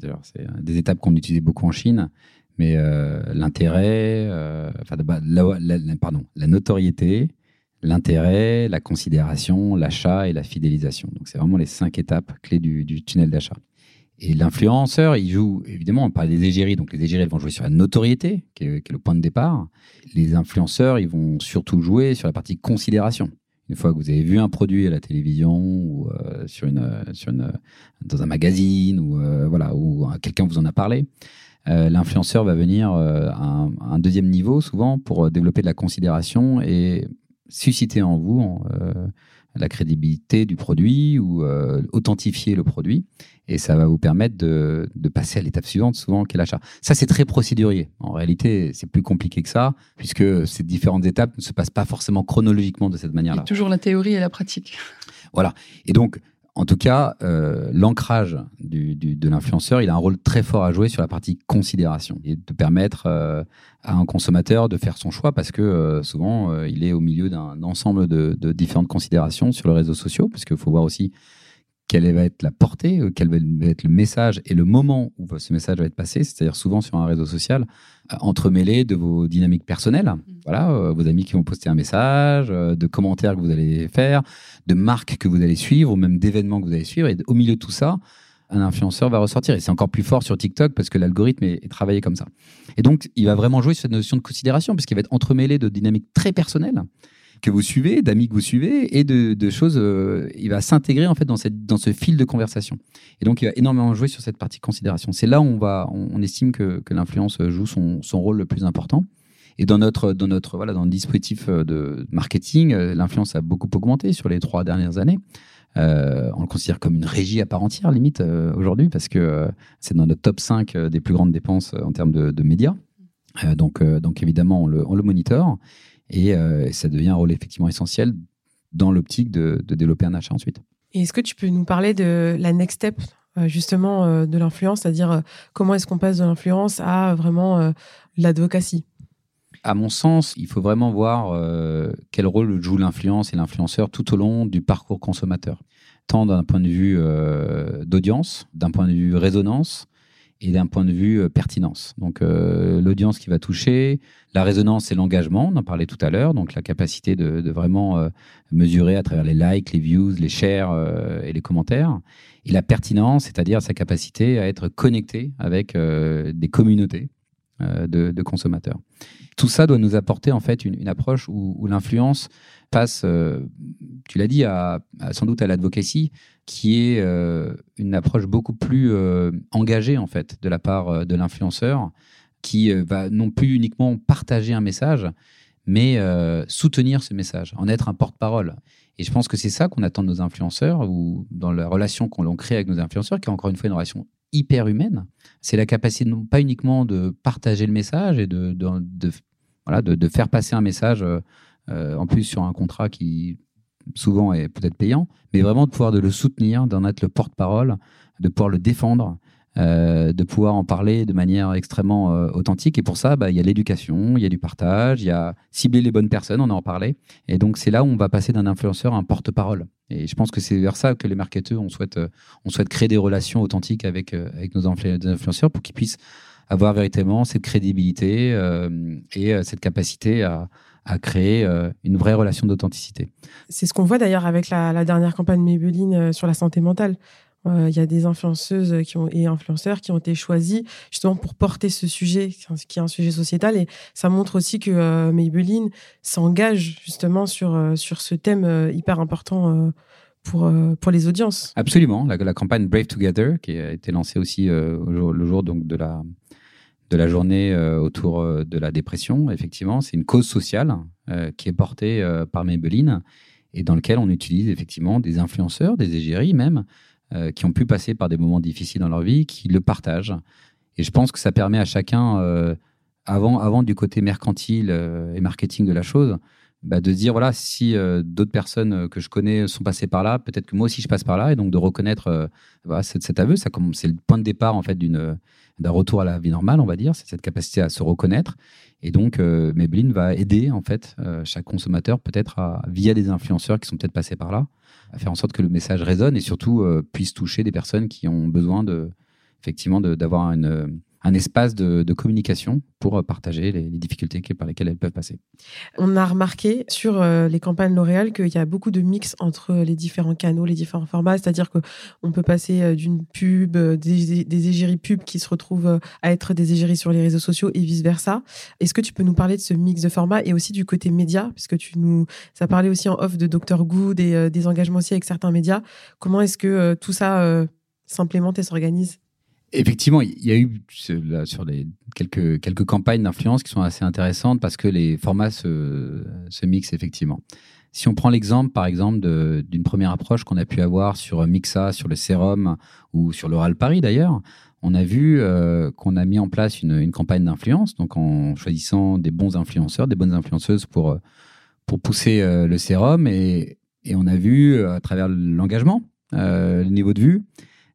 [SPEAKER 1] des étapes qu'on utilisait beaucoup en Chine, mais euh, l'intérêt, enfin, la, pardon, la notoriété, l'intérêt, la considération, l'achat et la fidélisation. Donc, c'est vraiment les cinq étapes clés du, tunnel d'achat. Et l'influenceur, il joue, évidemment, on parle des égéries, donc les égéries vont jouer sur la notoriété, qui est, le point de départ. Les influenceurs, ils vont surtout jouer sur la partie considération. Une fois que vous avez vu un produit à la télévision ou euh, sur une, sur une, dans un magazine ou euh, voilà ou quelqu'un vous en a parlé, euh, l'influenceur va venir à un, deuxième niveau souvent pour développer de la considération et susciter en vous la crédibilité du produit ou authentifier le produit et ça va vous permettre de, de passer à l'étape suivante, souvent, qui est l'achat. Ça, c'est très procédurier. En réalité, c'est plus compliqué que ça, puisque ces différentes étapes ne se passent pas forcément chronologiquement de cette manière-là.
[SPEAKER 2] Toujours la théorie et la pratique.
[SPEAKER 1] Voilà. Et donc, en tout cas, euh, l'ancrage du, du, de l'influenceur, il a un rôle très fort à jouer sur la partie considération et de permettre euh, à un consommateur de faire son choix parce que euh, souvent, il est au milieu d'un ensemble de, de, différentes considérations sur les réseaux sociaux, parce qu'il faut voir aussi quelle va être la portée, euh, quel va être le message et le moment où ce message va être passé, c'est-à-dire souvent sur un réseau social, euh, entremêlé de vos dynamiques personnelles. Mmh. Voilà, euh, vos amis qui vont poster un message, de commentaires que vous allez faire, de marques que vous allez suivre, ou même d'événements que vous allez suivre. Et au milieu de tout ça, un influenceur va ressortir. Et c'est encore plus fort sur TikTok parce que l'algorithme est, est, travaillé comme ça. Et donc, il va vraiment jouer sur cette notion de considération parce qu'il va être entremêlé de dynamiques très personnelles que vous suivez, d'amis que vous suivez et de, choses. Euh, il va s'intégrer en fait dans, cette, dans ce fil de conversation. Et donc, il va énormément jouer sur cette partie considération. C'est là où on, va, on, estime que, que l'influence joue son, son rôle le plus important. Et dans notre, dans notre voilà, dans le dispositif de marketing, l'influence a beaucoup augmenté sur les trois dernières années. Euh, on le considère comme une régie à part entière, limite, euh, aujourd'hui, parce que euh, c'est dans notre top 5 des plus grandes dépenses en termes de, de médias. donc, donc, évidemment, on le, on le monitore et ça devient un rôle effectivement essentiel dans l'optique de, de, développer un achat ensuite.
[SPEAKER 3] Et est-ce que tu peux nous parler de la next step justement de l'influence, c'est-à-dire comment est-ce qu'on passe de l'influence à vraiment l'advocacy?
[SPEAKER 1] À mon sens, il faut vraiment voir euh, quel rôle joue l'influence et l'influenceur tout au long du parcours consommateur, tant d'un point de vue euh, d'audience, d'un point de vue résonance et d'un point de vue euh, pertinence. Donc euh, l'audience qui va toucher, la résonance et l'engagement, on en parlait tout à l'heure, donc la capacité de, de vraiment euh, mesurer à travers les likes, les views, les shares euh, et les commentaires, et la pertinence, c'est-à-dire sa capacité à être connecté avec des communautés de, de consommateurs tout ça doit nous apporter en fait une, approche où, l'influence passe, euh, tu l'as dit, sans doute à l'advocacy, qui est euh, une approche beaucoup plus euh, engagée en fait de la part euh, de l'influenceur, qui euh, va non plus uniquement partager un message, mais euh, soutenir ce message, en être un porte-parole. Et je pense que c'est ça qu'on attend de nos influenceurs, ou dans la relation qu'on crée avec nos influenceurs, qui est encore une fois une relation hyper humaine. C'est la capacité non pas uniquement de partager le message et de, voilà, de, de, faire passer un message, euh, en plus sur un contrat qui souvent est peut-être payant, mais vraiment de pouvoir de le soutenir, d'en être le porte-parole, de pouvoir le défendre, euh, de pouvoir en parler de manière extrêmement euh, authentique. Et pour ça, bah, il y a l'éducation, il y a du partage, il y a cibler les bonnes personnes, on en parlait. Et donc c'est là où on va passer d'un influenceur à un porte-parole. Et je pense que c'est vers ça que les marketeurs, on souhaite, on souhaite créer des relations authentiques avec, avec nos influenceurs pour qu'ils puissent avoir véritablement cette crédibilité euh, et euh, cette capacité à, à créer euh, une vraie relation d'authenticité.
[SPEAKER 3] C'est ce qu'on voit d'ailleurs avec la, dernière campagne Maybelline sur la santé mentale. Il euh, y a des influenceuses qui ont, et influenceurs qui ont été choisis justement pour porter ce sujet, qui est un sujet sociétal. Et ça montre aussi que euh, Maybelline s'engage justement sur, euh, sur ce thème hyper important pour, pour les audiences.
[SPEAKER 1] Absolument. La, la, campagne Brave Together, qui a été lancée aussi le jour donc, de la, de la journée autour de la dépression. Effectivement, c'est une cause sociale qui est portée par Maybelline et dans lequel on utilise effectivement des influenceurs, des égéries même, qui ont pu passer par des moments difficiles dans leur vie, qui le partagent. Et je pense que ça permet à chacun, avant, avant du côté mercantile et marketing de la chose, bah, de dire voilà si euh, d'autres personnes que je connais sont passées par là peut-être que moi aussi je passe par là et donc de reconnaître euh, cet, aveu c'est le point de départ en fait d'un retour à la vie normale on va dire c'est cette capacité à se reconnaître et donc euh, Maybelline va aider en fait euh, chaque consommateur peut-être via des influenceurs qui sont peut-être passés par là à faire en sorte que le message résonne et surtout euh, puisse toucher des personnes qui ont besoin de effectivement d'avoir une un espace de, communication pour euh, partager les, difficultés par lesquelles elles peuvent passer.
[SPEAKER 3] On a remarqué sur euh, les campagnes L'Oréal qu'il y a beaucoup de mix entre les différents canaux, les différents formats, c'est-à-dire qu'on peut passer euh, d'une pub, des, des égéries pub qui se retrouvent à être des égéries sur les réseaux sociaux et vice-versa. Est-ce que tu peux nous parler de ce mix de formats et aussi du côté média, puisque tu nous as parlé aussi en off de Dr Good et des engagements aussi avec certains médias. Comment est-ce que tout ça s'implémente et s'organise?
[SPEAKER 1] Effectivement, il y a eu sur les quelques, campagnes d'influence qui sont assez intéressantes parce que les formats se, mixent effectivement. Si on prend l'exemple, par exemple, d'une première approche qu'on a pu avoir sur Mixa, sur le sérum ou sur l'Oral Paris d'ailleurs, on a vu euh, qu'on a mis en place une, campagne d'influence, donc en choisissant des bons influenceurs, des bonnes influenceuses pour, pousser euh, le sérum et, et on a vu à travers l'engagement, euh, le niveau de vue,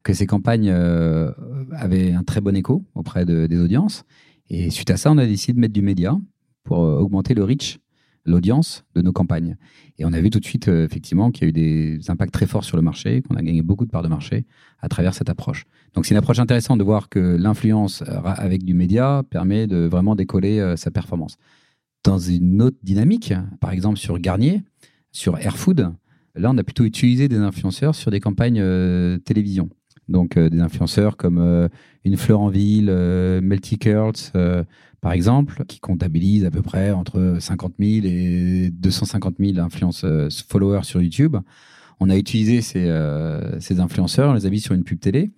[SPEAKER 1] que ces campagnes euh, avaient un très bon écho auprès de, des audiences. Et suite à ça, on a décidé de mettre du média pour euh, augmenter le reach, l'audience de nos campagnes. Et on a vu tout de suite, euh, effectivement, qu'il y a eu des impacts très forts sur le marché, qu'on a gagné beaucoup de parts de marché à travers cette approche. Donc c'est une approche intéressante de voir que l'influence avec du média permet de vraiment décoller sa performance. Dans une autre dynamique, par exemple sur Garnier, sur Airfood, là on a plutôt utilisé des influenceurs sur des campagnes télévision Donc des influenceurs comme une fleur en ville, Melty Curls, par exemple, qui comptabilise à peu près entre 50 000 et 250 000 influence followers sur YouTube. On a utilisé ces, influenceurs, on les a mis sur une pub télé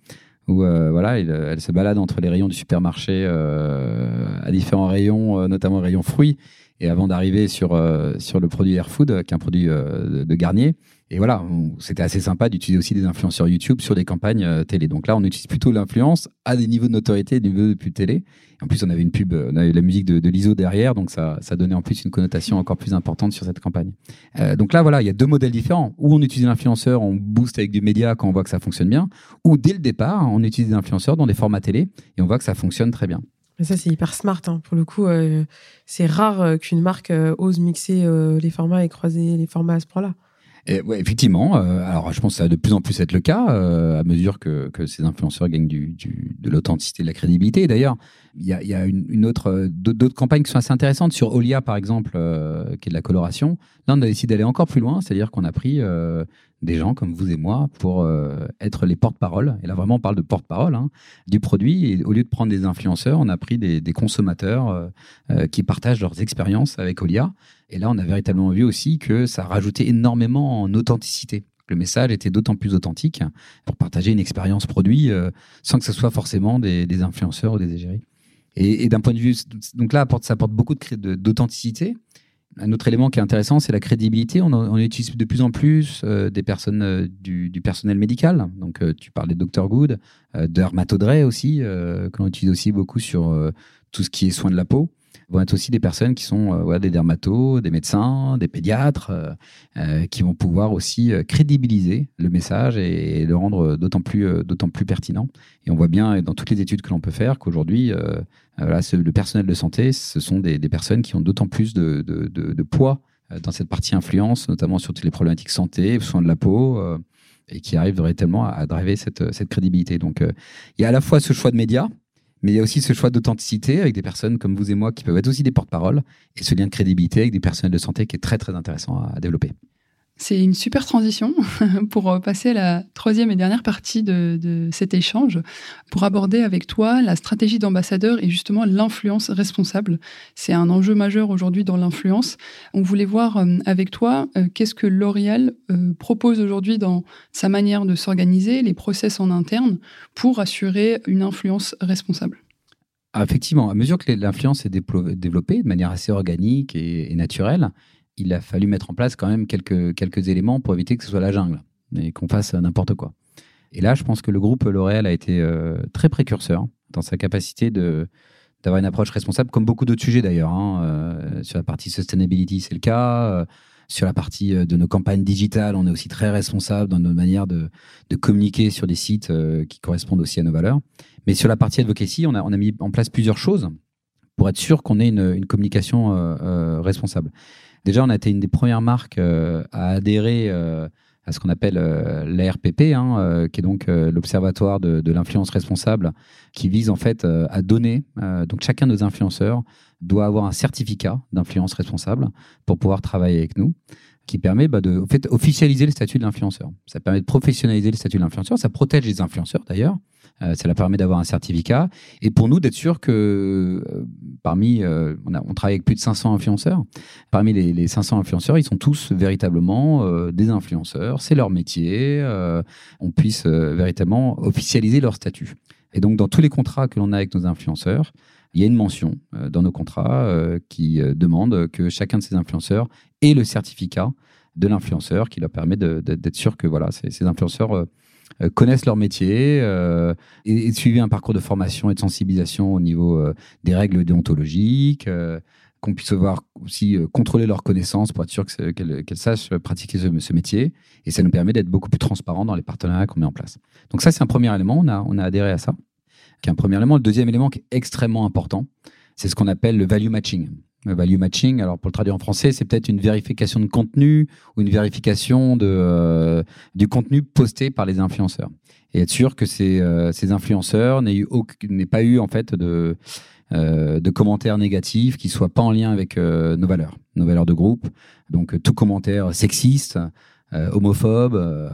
[SPEAKER 1] où euh, voilà, se balade entre les rayons du supermarché euh, à différents rayons, euh, notamment rayons fruits, et avant d'arriver sur, sur le produit Airfood, qui est un produit de, Garnier. Et voilà, c'était assez sympa d'utiliser aussi des influenceurs YouTube sur des campagnes télé. Donc là, on utilise plutôt l'influence à des niveaux de notoriété, des niveaux de pub télé. En plus, on avait une pub, on avait la musique de, de l'ISO derrière, donc ça, ça donnait en plus une connotation encore plus importante sur cette campagne. Euh, donc là, voilà, il y a deux modèles différents. Ou on utilise l'influenceur, on booste avec du média quand on voit que ça fonctionne bien, ou dès le départ, on utilise des influenceurs dans des formats télé et on voit que ça fonctionne très bien.
[SPEAKER 3] Mais ça, c'est hyper smart. Hein. Pour le coup, euh, c'est rare euh, qu'une marque ose mixer les formats et croiser les formats à ce point-là.
[SPEAKER 1] Et ouais, effectivement. alors, je pense que ça va de plus en plus être le cas à mesure que, que, ces influenceurs gagnent du, du, de l'authenticité, de la crédibilité. D'ailleurs, il y a, y a une, autre, euh, d'autres campagnes qui sont assez intéressantes sur Olia par exemple, euh, qui est de la coloration. Là, on a décidé d'aller encore plus loin, c'est-à-dire qu'on a pris euh, des gens comme vous et moi pour être les porte-parole. Et là, vraiment, on parle de porte-parole hein, du produit. Et au lieu de prendre des influenceurs, on a pris des, des consommateurs qui partagent leurs expériences avec Olia. Et là, on a véritablement vu aussi que ça rajoutait énormément en authenticité le message était d'autant plus authentique pour partager une expérience produit sans que ce soit forcément des, des influenceurs ou des égéries. Et, d'un point de vue, donc là, ça apporte beaucoup d'authenticité. Un autre élément qui est intéressant, c'est la crédibilité. On, utilise de plus en plus euh, des personnes euh, du, personnel médical. Donc, euh, tu parlais de Dr Good, de aussi, que l'on utilise aussi beaucoup sur tout ce qui est soins de la peau vont être aussi des personnes qui sont euh, des dermatos, des médecins, des pédiatres, euh, euh, qui vont pouvoir aussi crédibiliser le message et, le rendre d'autant plus, plus pertinent. Et on voit bien dans toutes les études que l'on peut faire qu'aujourd'hui, le personnel de santé, ce sont des, personnes qui ont d'autant plus de, poids dans cette partie influence, notamment sur toutes les problématiques santé, soins de la peau et qui arrivent véritablement à, driver cette, cette crédibilité. Donc, il y a à la fois ce choix de médias, mais il y a aussi ce choix d'authenticité avec des personnes comme vous et moi qui peuvent être aussi des porte-parole et ce lien de crédibilité avec des personnels de santé qui est très très intéressant à développer.
[SPEAKER 2] C'est une super transition [LAUGHS] pour euh, passer à la troisième et dernière partie de, cet échange, pour aborder avec toi la stratégie d'ambassadeur et justement l'influence responsable. C'est un enjeu majeur aujourd'hui dans l'influence. On voulait voir euh, avec toi euh, qu'est-ce que L'Oréal propose aujourd'hui dans sa manière de s'organiser, les process en interne, pour assurer une influence responsable.
[SPEAKER 1] Ah, effectivement, à mesure que l'influence est développée de manière assez organique et naturelle, il a fallu mettre en place quand même quelques, quelques éléments pour éviter que ce soit la jungle et qu'on fasse n'importe quoi. Et là, je pense que le groupe L'Oréal a été euh, très précurseur dans sa capacité de d'avoir une approche responsable, comme beaucoup d'autres sujets d'ailleurs. Hein. Euh, sur la partie sustainability, c'est le cas. Euh, sur la partie de nos campagnes digitales, on est aussi très responsable dans notre manière de, de communiquer sur des sites qui correspondent aussi à nos valeurs. Mais sur la partie advocacy, on a, on a mis en place plusieurs choses pour être sûr qu'on ait une, une communication responsable. Déjà, on a été une des premières marques euh, à adhérer euh, à ce qu'on appelle euh, l'ARPP, hein, qui est donc l'Observatoire de, l'influence responsable, qui vise en fait à donner, donc chacun de nos influenceurs doit avoir un certificat d'influence responsable pour pouvoir travailler avec nous qui permet bah, de fait, officialiser le statut de l'influenceur. Ça permet de professionnaliser le statut de l'influenceur. Ça protège les influenceurs d'ailleurs. Euh, ça leur permet d'avoir un certificat. Et pour nous, d'être sûr que euh, parmi, euh, on, a, on, travaille avec plus de 500 influenceurs. Parmi les, les 500 influenceurs, ils sont tous véritablement des influenceurs. C'est leur métier. on puisse véritablement officialiser leur statut. Et donc, dans tous les contrats que l'on a avec nos influenceurs, il y a une mention dans nos contrats qui demande que chacun de ces influenceurs ait le certificat de l'influenceur qui leur permet d'être sûr que voilà, ces, influenceurs euh, connaissent leur métier euh, et, et suivent un parcours de formation et de sensibilisation au niveau euh, des règles déontologiques, qu'on puisse voir aussi contrôler leurs connaissances pour être sûr qu'elles sachent pratiquer ce, métier. Et ça nous permet d'être beaucoup plus transparents dans les partenariats qu'on met en place. Donc ça, c'est un premier élément. On a adhéré à ça, qui premier élément. Le deuxième élément qui est extrêmement important, c'est ce qu'on appelle le value matching value matching, alors pour le traduire en français, c'est peut-être une vérification de contenu ou une vérification de, euh, du contenu posté par les influenceurs. Et être sûr que ces, euh, ces influenceurs n'aient, pas eu en fait de, euh, de commentaires négatifs qui soient pas en lien avec nos valeurs, nos valeurs de groupe. Donc tout commentaire sexiste, homophobes,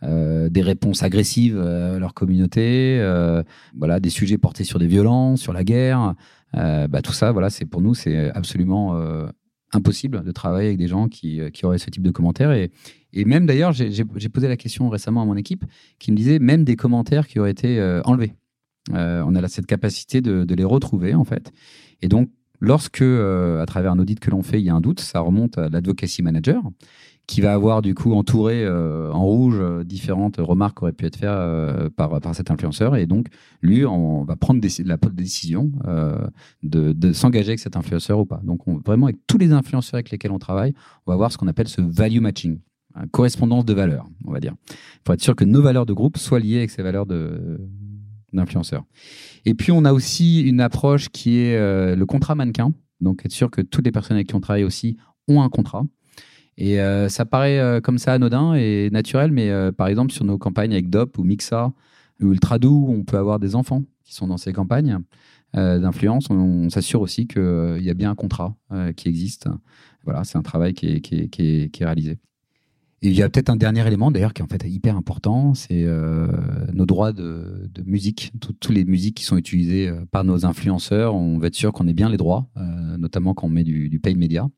[SPEAKER 1] racistes, des réponses agressives à leur communauté, voilà, des sujets portés sur des violences, sur la guerre. bah, tout ça, voilà, c'est pour nous, c'est absolument impossible de travailler avec des gens qui, qui auraient ce type de commentaires. Et, et même d'ailleurs, j'ai posé la question récemment à mon équipe qui me disait même des commentaires qui auraient été euh, enlevés. Euh, on a cette capacité de, les retrouver en fait. Et donc, lorsque, euh, à travers un audit que l'on fait, il y a un doute, ça remonte à l'advocacy manager qui va avoir du coup entouré en rouge différentes remarques qui auraient pu être faites par, par cet influenceur. Et donc, lui, on va prendre la décision de, de s'engager avec cet influenceur ou pas. Donc, on, vraiment, avec tous les influenceurs avec lesquels on travaille, on va voir ce qu'on appelle ce value matching correspondance de valeurs, on va dire. Pour être sûr que nos valeurs de groupe soient liées avec ces valeurs d'influenceurs. Et puis, on a aussi une approche qui est euh, le contrat mannequin. Donc, être sûr que toutes les personnes avec qui on travaille aussi ont un contrat. Et euh, ça paraît euh, comme ça anodin et naturel, mais par exemple, sur nos campagnes avec DOP ou Mixa ou Ultradou, on peut avoir des enfants qui sont dans ces campagnes d'influence. On, s'assure aussi qu'il y a bien un contrat qui existe. Voilà, c'est un travail qui est, qui est réalisé. Il y a peut-être un dernier élément d'ailleurs qui est en fait hyper important, c'est euh, nos droits de, musique, toutes les musiques qui sont utilisées euh, par nos influenceurs. On va être sûr qu'on ait bien les droits, euh, notamment quand on met du, du paid media.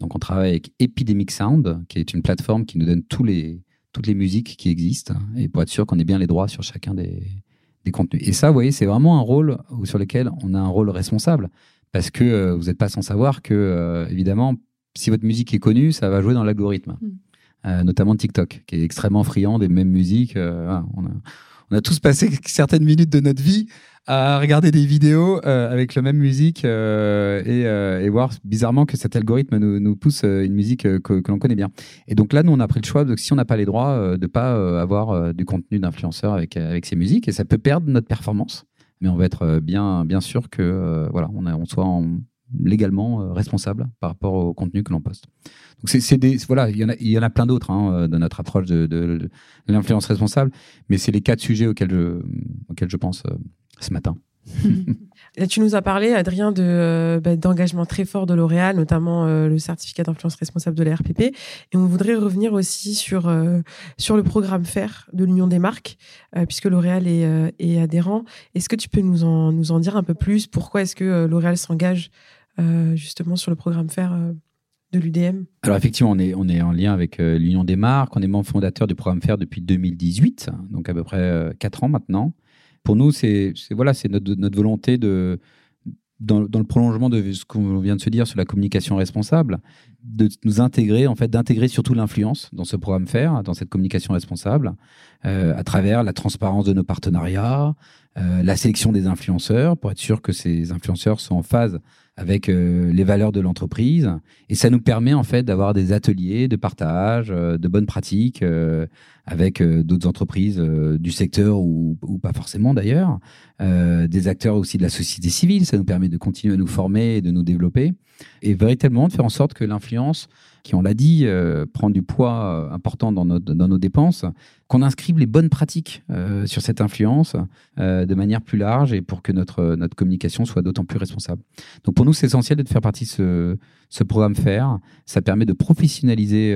[SPEAKER 1] Donc on travaille avec Epidemic Sound, qui est une plateforme qui nous donne toutes les musiques qui existent, et pour être sûr qu'on ait bien les droits sur chacun des, des contenus. Et ça, vous voyez, c'est vraiment un rôle sur lequel on a un rôle responsable, parce que vous n'êtes pas sans savoir que, évidemment, si votre musique est connue, ça va jouer dans l'algorithme. Mm. Euh, notamment TikTok, qui est extrêmement friand des mêmes musiques. Euh, on, a, on, a, tous passé [LAUGHS] certaines minutes de notre vie à regarder des vidéos euh, avec la même musique et, et, voir bizarrement que cet algorithme nous, nous pousse une musique que, que l'on connaît bien. Et donc là, nous, on a pris le choix de si on n'a pas les droits, de pas avoir du contenu d'influenceur avec, avec ces musiques, et ça peut perdre notre performance. Mais on va être bien, bien sûr que voilà, on, a, on soit légalement responsable par rapport au contenu que l'on poste. Donc c'est des voilà, il y en a il y en a plein d'autres hein, euh, dans notre approche de, de, l'influence responsable, mais c'est les quatre sujets auxquels je auxquels je pense euh, ce matin. [LAUGHS]
[SPEAKER 3] tu nous as parlé, Adrien, de euh, bah, d'engagement très fort de L'Oréal, notamment le certificat d'influence responsable de la RPP. Et on voudrait revenir aussi sur sur le programme FAIR de l'Union des marques, puisque L'Oréal est, est adhérent. Est-ce que tu peux nous en nous en dire un peu plus? Pourquoi est-ce que L'Oréal s'engage justement sur le programme FAIR de l'UDM
[SPEAKER 1] Alors effectivement, on est, on est en lien avec euh, l'Union des marques, on est membre fondateur du programme FAIR depuis 2018, donc à peu près 4 euh, ans maintenant. Pour nous, c'est voilà, notre, notre volonté de, dans, le prolongement de ce qu'on vient de se dire sur la communication responsable, de nous intégrer, en fait, d'intégrer surtout l'influence dans ce programme FAIR, dans cette communication responsable, euh, à travers la transparence de nos partenariats, la sélection des influenceurs, pour être sûr que ces influenceurs sont en phase avec euh, les valeurs de l'entreprise. Et ça nous permet en fait d'avoir des ateliers de partage, euh, de bonnes pratiques euh, avec d'autres entreprises du secteur ou, ou pas forcément d'ailleurs, des acteurs aussi de la société civile. Ça nous permet de continuer à nous former et de nous développer. Et véritablement de faire en sorte que l'influence qui, on l'a dit, euh, prend du poids euh, important dans nos, dans nos dépenses, qu'on inscrive les bonnes pratiques euh, sur cette influence de manière plus large et pour que notre, notre communication soit d'autant plus responsable. Donc pour nous, c'est essentiel de faire partie de ce, ce programme FAIR. Ça permet de professionnaliser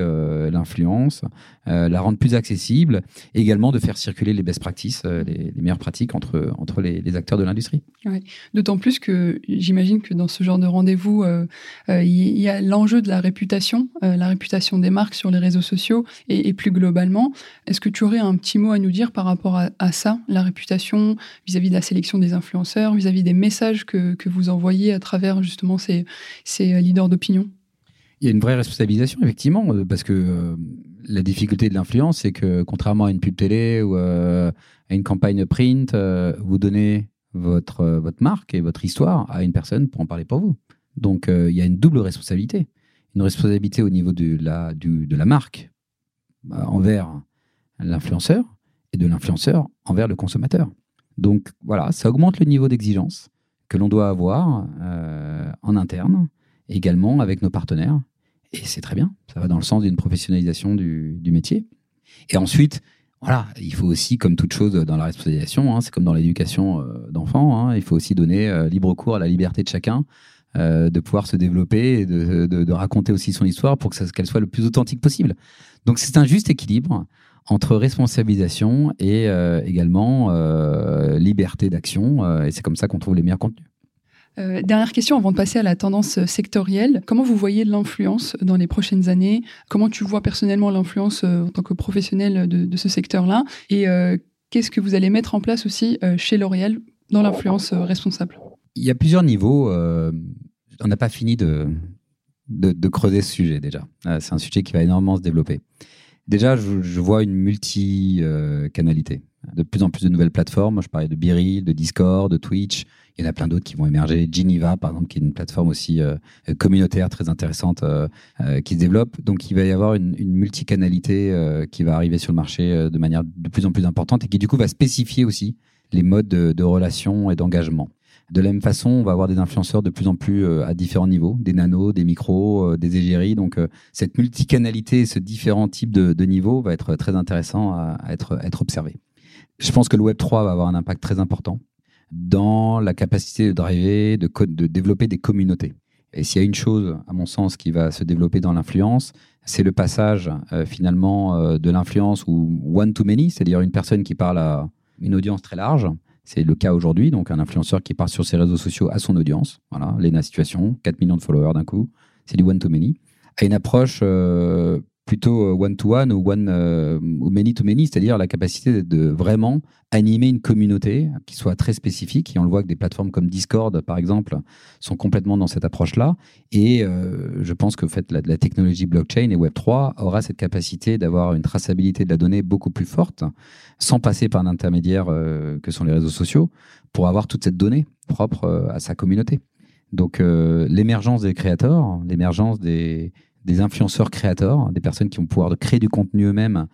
[SPEAKER 1] l'influence, la rendre plus accessible et également de faire circuler les best practices, les, les, meilleures pratiques entre, entre les, les acteurs de l'industrie.
[SPEAKER 2] Ouais. D'autant plus que j'imagine que dans ce genre de rendez-vous, il y a l'enjeu de la réputation euh, la réputation des marques sur les réseaux sociaux et, plus globalement. Est-ce que tu aurais un petit mot à nous dire par rapport à, ça, la réputation vis-à-vis de la sélection des influenceurs, vis-à-vis des messages que, vous envoyez à travers justement ces, ces leaders d'opinion?
[SPEAKER 1] Il y a une vraie responsabilisation, effectivement, euh, parce que euh, la difficulté de l'influence, c'est que contrairement à une pub télé ou à une campagne print, vous donnez votre, votre marque et votre histoire à une personne pour en parler pour vous. Donc il y a une double responsabilité une responsabilité au niveau de la, de la marque euh, envers l'influenceur et de l'influenceur envers le consommateur. Donc voilà, ça augmente le niveau d'exigence que l'on doit avoir euh, en interne, également avec nos partenaires. Et c'est très bien, ça va dans le sens d'une professionnalisation du, métier. Et ensuite, voilà, il faut aussi, comme toute chose dans la responsabilisation, hein, c'est comme dans l'éducation euh, d'enfants, hein, il faut aussi donner libre cours à la liberté de chacun de pouvoir se développer et de, raconter aussi son histoire pour que qu'elle soit le plus authentique possible. Donc c'est un juste équilibre entre responsabilisation et également liberté d'action. et c'est comme ça qu'on trouve les meilleurs contenus.
[SPEAKER 2] Euh, dernière question avant de passer à la tendance sectorielle. Comment vous voyez l'influence dans les prochaines années? Comment tu vois personnellement l'influence euh, en tant que professionnel de, ce secteur-là? Et euh, qu'est-ce que vous allez mettre en place aussi chez L'Oréal dans l'influence responsable?
[SPEAKER 1] Il y a plusieurs niveaux. on n'a pas fini de, creuser ce sujet déjà. C'est un sujet qui va énormément se développer. Déjà, je, vois une multi-canalité. De plus en plus de nouvelles plateformes. je parlais de Biril, de Discord, de Twitch. Il y en a plein d'autres qui vont émerger. Geneva, par exemple, qui est une plateforme aussi euh, communautaire très intéressante euh, euh, qui se développe. Donc, il va y avoir une, multicanalité qui va arriver sur le marché de manière de plus en plus importante et qui, du coup, va spécifier aussi les modes de, de relation et d'engagement. De la même façon, on va avoir des influenceurs de plus en plus à différents niveaux, des nanos, des micros, des égéries. Donc, cette multicanalité, ce différent type de, de niveaux va être très intéressant à, être, être observé. Je pense que le Web 3 va avoir un impact très important dans la capacité de driver, de, de développer des communautés. Et s'il y a une chose, à mon sens, qui va se développer dans l'influence, c'est le passage euh, finalement euh, de l'influence ou one to many, c'est-à-dire une personne qui parle à une audience très large. C'est le cas aujourd'hui, donc un influenceur qui parle sur ses réseaux sociaux à son audience. Voilà, Lena Situation, 4 millions de followers d'un coup, c'est du one to many. À une approche euh, plutôt one-to-one ou one euh, ou many-to-many, c'est-à-dire la capacité de vraiment animer une communauté qui soit très spécifique. Et on le voit que des plateformes comme Discord, par exemple, sont complètement dans cette approche-là. Et euh, je pense que fait, la, technologie blockchain et Web3 aura cette capacité d'avoir une traçabilité de la donnée beaucoup plus forte, sans passer par un intermédiaire euh, que sont les réseaux sociaux, pour avoir toute cette donnée propre à sa communauté. Donc l'émergence des créateurs, l'émergence des des influenceurs créateurs, des personnes qui vont pouvoir créer du contenu eux-mêmes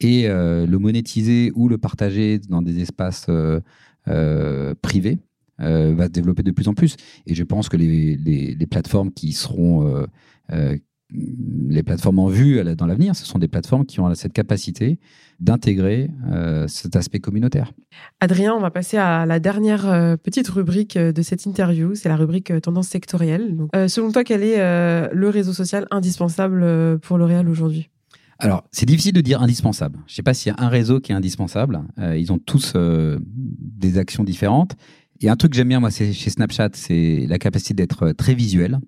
[SPEAKER 1] et euh, le monétiser ou le partager dans des espaces euh, euh, privés, va se développer de plus en plus. Et je pense que les, les plateformes qui seront les plateformes en vue dans l'avenir, ce sont des plateformes qui ont cette capacité d'intégrer euh, cet aspect communautaire.
[SPEAKER 3] Adrien, on va passer à la dernière euh, petite rubrique euh, de cette interview, c'est la rubrique tendance sectorielle. selon toi, quel est le réseau social indispensable pour L'Oréal aujourd'hui?
[SPEAKER 1] Alors, c'est difficile de dire indispensable. Je ne sais pas s'il y a un réseau qui est indispensable. ils ont tous des actions différentes. Et un truc que j'aime bien, moi, chez Snapchat, c'est la capacité d'être très visuel.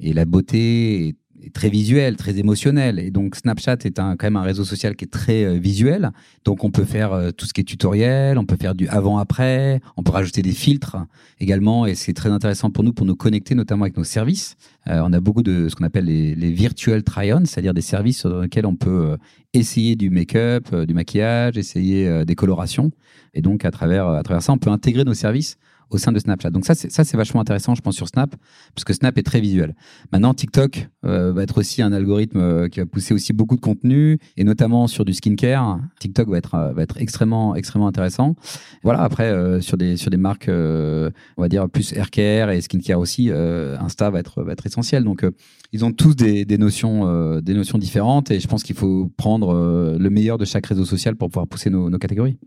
[SPEAKER 1] Et la beauté est très visuel, très émotionnel. Et donc Snapchat est un, quand même un réseau social qui est très euh, visuel. Donc on peut faire euh, tout ce qui est tutoriel, on peut faire du avant-après, on peut rajouter des filtres également. Et c'est très intéressant pour nous pour nous connecter notamment avec nos services. Euh, on a beaucoup de ce qu'on appelle les, virtual try-on, c'est-à-dire des services sur lesquels on peut essayer du make-up, du maquillage, essayer des colorations. Et donc à travers, à travers ça, on peut intégrer nos services au sein de Snapchat. Donc ça, c'est, ça, c'est vachement intéressant, je pense, sur Snap, parce que Snap est très visuel. Maintenant, TikTok euh, va être aussi un algorithme euh, qui va pousser aussi beaucoup de contenu, et notamment sur du skincare. TikTok va être, euh, va être extrêmement, extrêmement intéressant. Voilà, après, sur, des, sur des marques, on va dire, plus haircare et skincare aussi, Insta va être, va être essentiel. Donc, ils ont tous des, des notions, des notions différentes, et je pense qu'il faut prendre le meilleur de chaque réseau social pour pouvoir pousser nos, nos catégories.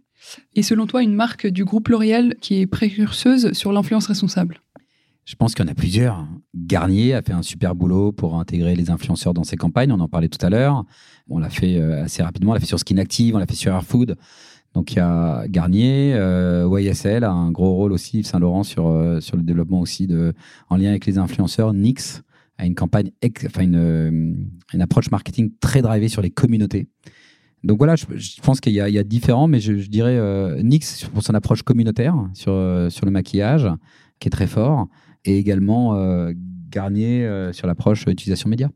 [SPEAKER 2] Et selon toi, une marque du groupe L'Oréal qui est précurseuse sur l'influence responsable?
[SPEAKER 1] Je pense qu'il y en a plusieurs. Garnier a fait un super boulot pour intégrer les influenceurs dans ses campagnes. On en parlait tout à l'heure. On l'a fait euh, assez rapidement. On l'a fait sur Skin Active, on l'a fait sur Airfood. Donc il y a Garnier, euh, YSL a un gros rôle aussi, Saint Laurent sur euh, sur le développement aussi de en lien avec les influenceurs. Nix a une campagne, enfin une, une approche marketing très drivée sur les communautés. Donc voilà, je, pense qu'il y, a différents, mais je, dirais euh, Nix pour son approche communautaire sur, euh, sur le maquillage, qui est très fort, et également euh, Garnier sur l'approche utilisation média.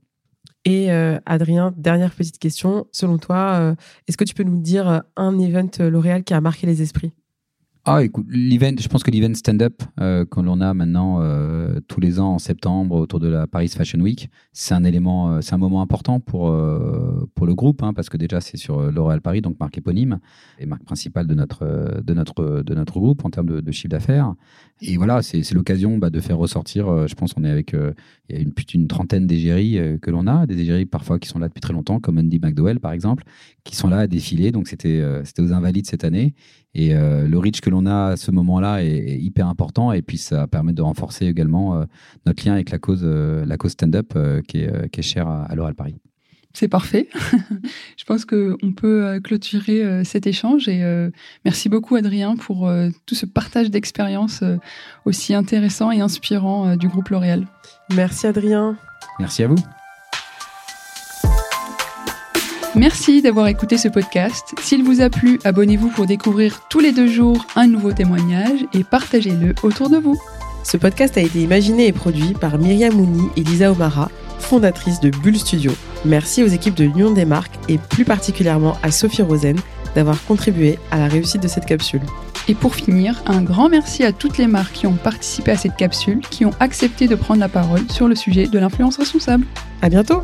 [SPEAKER 3] Et Adrien, dernière petite question. Selon toi, est-ce que tu peux nous dire un event L'Oréal qui a marqué les esprits?
[SPEAKER 1] Ah, écoute, l'event, je pense que l'event stand-up euh, que l'on a maintenant euh, tous les ans en septembre autour de la Paris Fashion Week, c'est un élément, euh, c'est un moment important pour euh, pour le groupe, hein, parce que déjà c'est sur L'Oréal Paris, donc marque éponyme et marque principale de notre de notre de notre groupe en termes de, chiffre d'affaires. Et voilà, c'est l'occasion bah, de faire ressortir. je pense qu'on est avec il y a une, une trentaine d'égéries que l'on a, des égéries parfois qui sont là depuis très longtemps, comme Andy McDowell par exemple, qui sont là à défiler. Donc c'était c'était aux Invalides cette année Et le reach que l'on a à ce moment-là est, hyper important. Et puis, ça permet de renforcer également notre lien avec la cause, la cause stand-up qui, est, qui est chère à, à l'Oral Paris.
[SPEAKER 2] C'est parfait. [LAUGHS] je pense qu'on peut euh, clôturer euh, cet échange et euh, merci beaucoup Adrien pour tout ce partage d'expériences aussi intéressant et inspirant du groupe L'Oréal.
[SPEAKER 3] Merci Adrien.
[SPEAKER 1] Merci à vous.
[SPEAKER 2] Merci d'avoir écouté ce podcast. S'il vous a plu, abonnez-vous pour découvrir tous les deux jours un nouveau témoignage et partagez-le autour de vous.
[SPEAKER 3] Ce podcast a été imaginé et produit par Myriam Mouni et Lisa Omara, fondatrice de Bull Studio. Merci aux équipes de l'Union des marques et plus particulièrement à Sophie Rosen d'avoir contribué à la réussite de cette capsule.
[SPEAKER 2] Et pour finir, un grand merci à toutes les marques qui ont participé à cette capsule, qui ont accepté de prendre la parole sur le sujet de l'influence responsable.
[SPEAKER 3] À bientôt!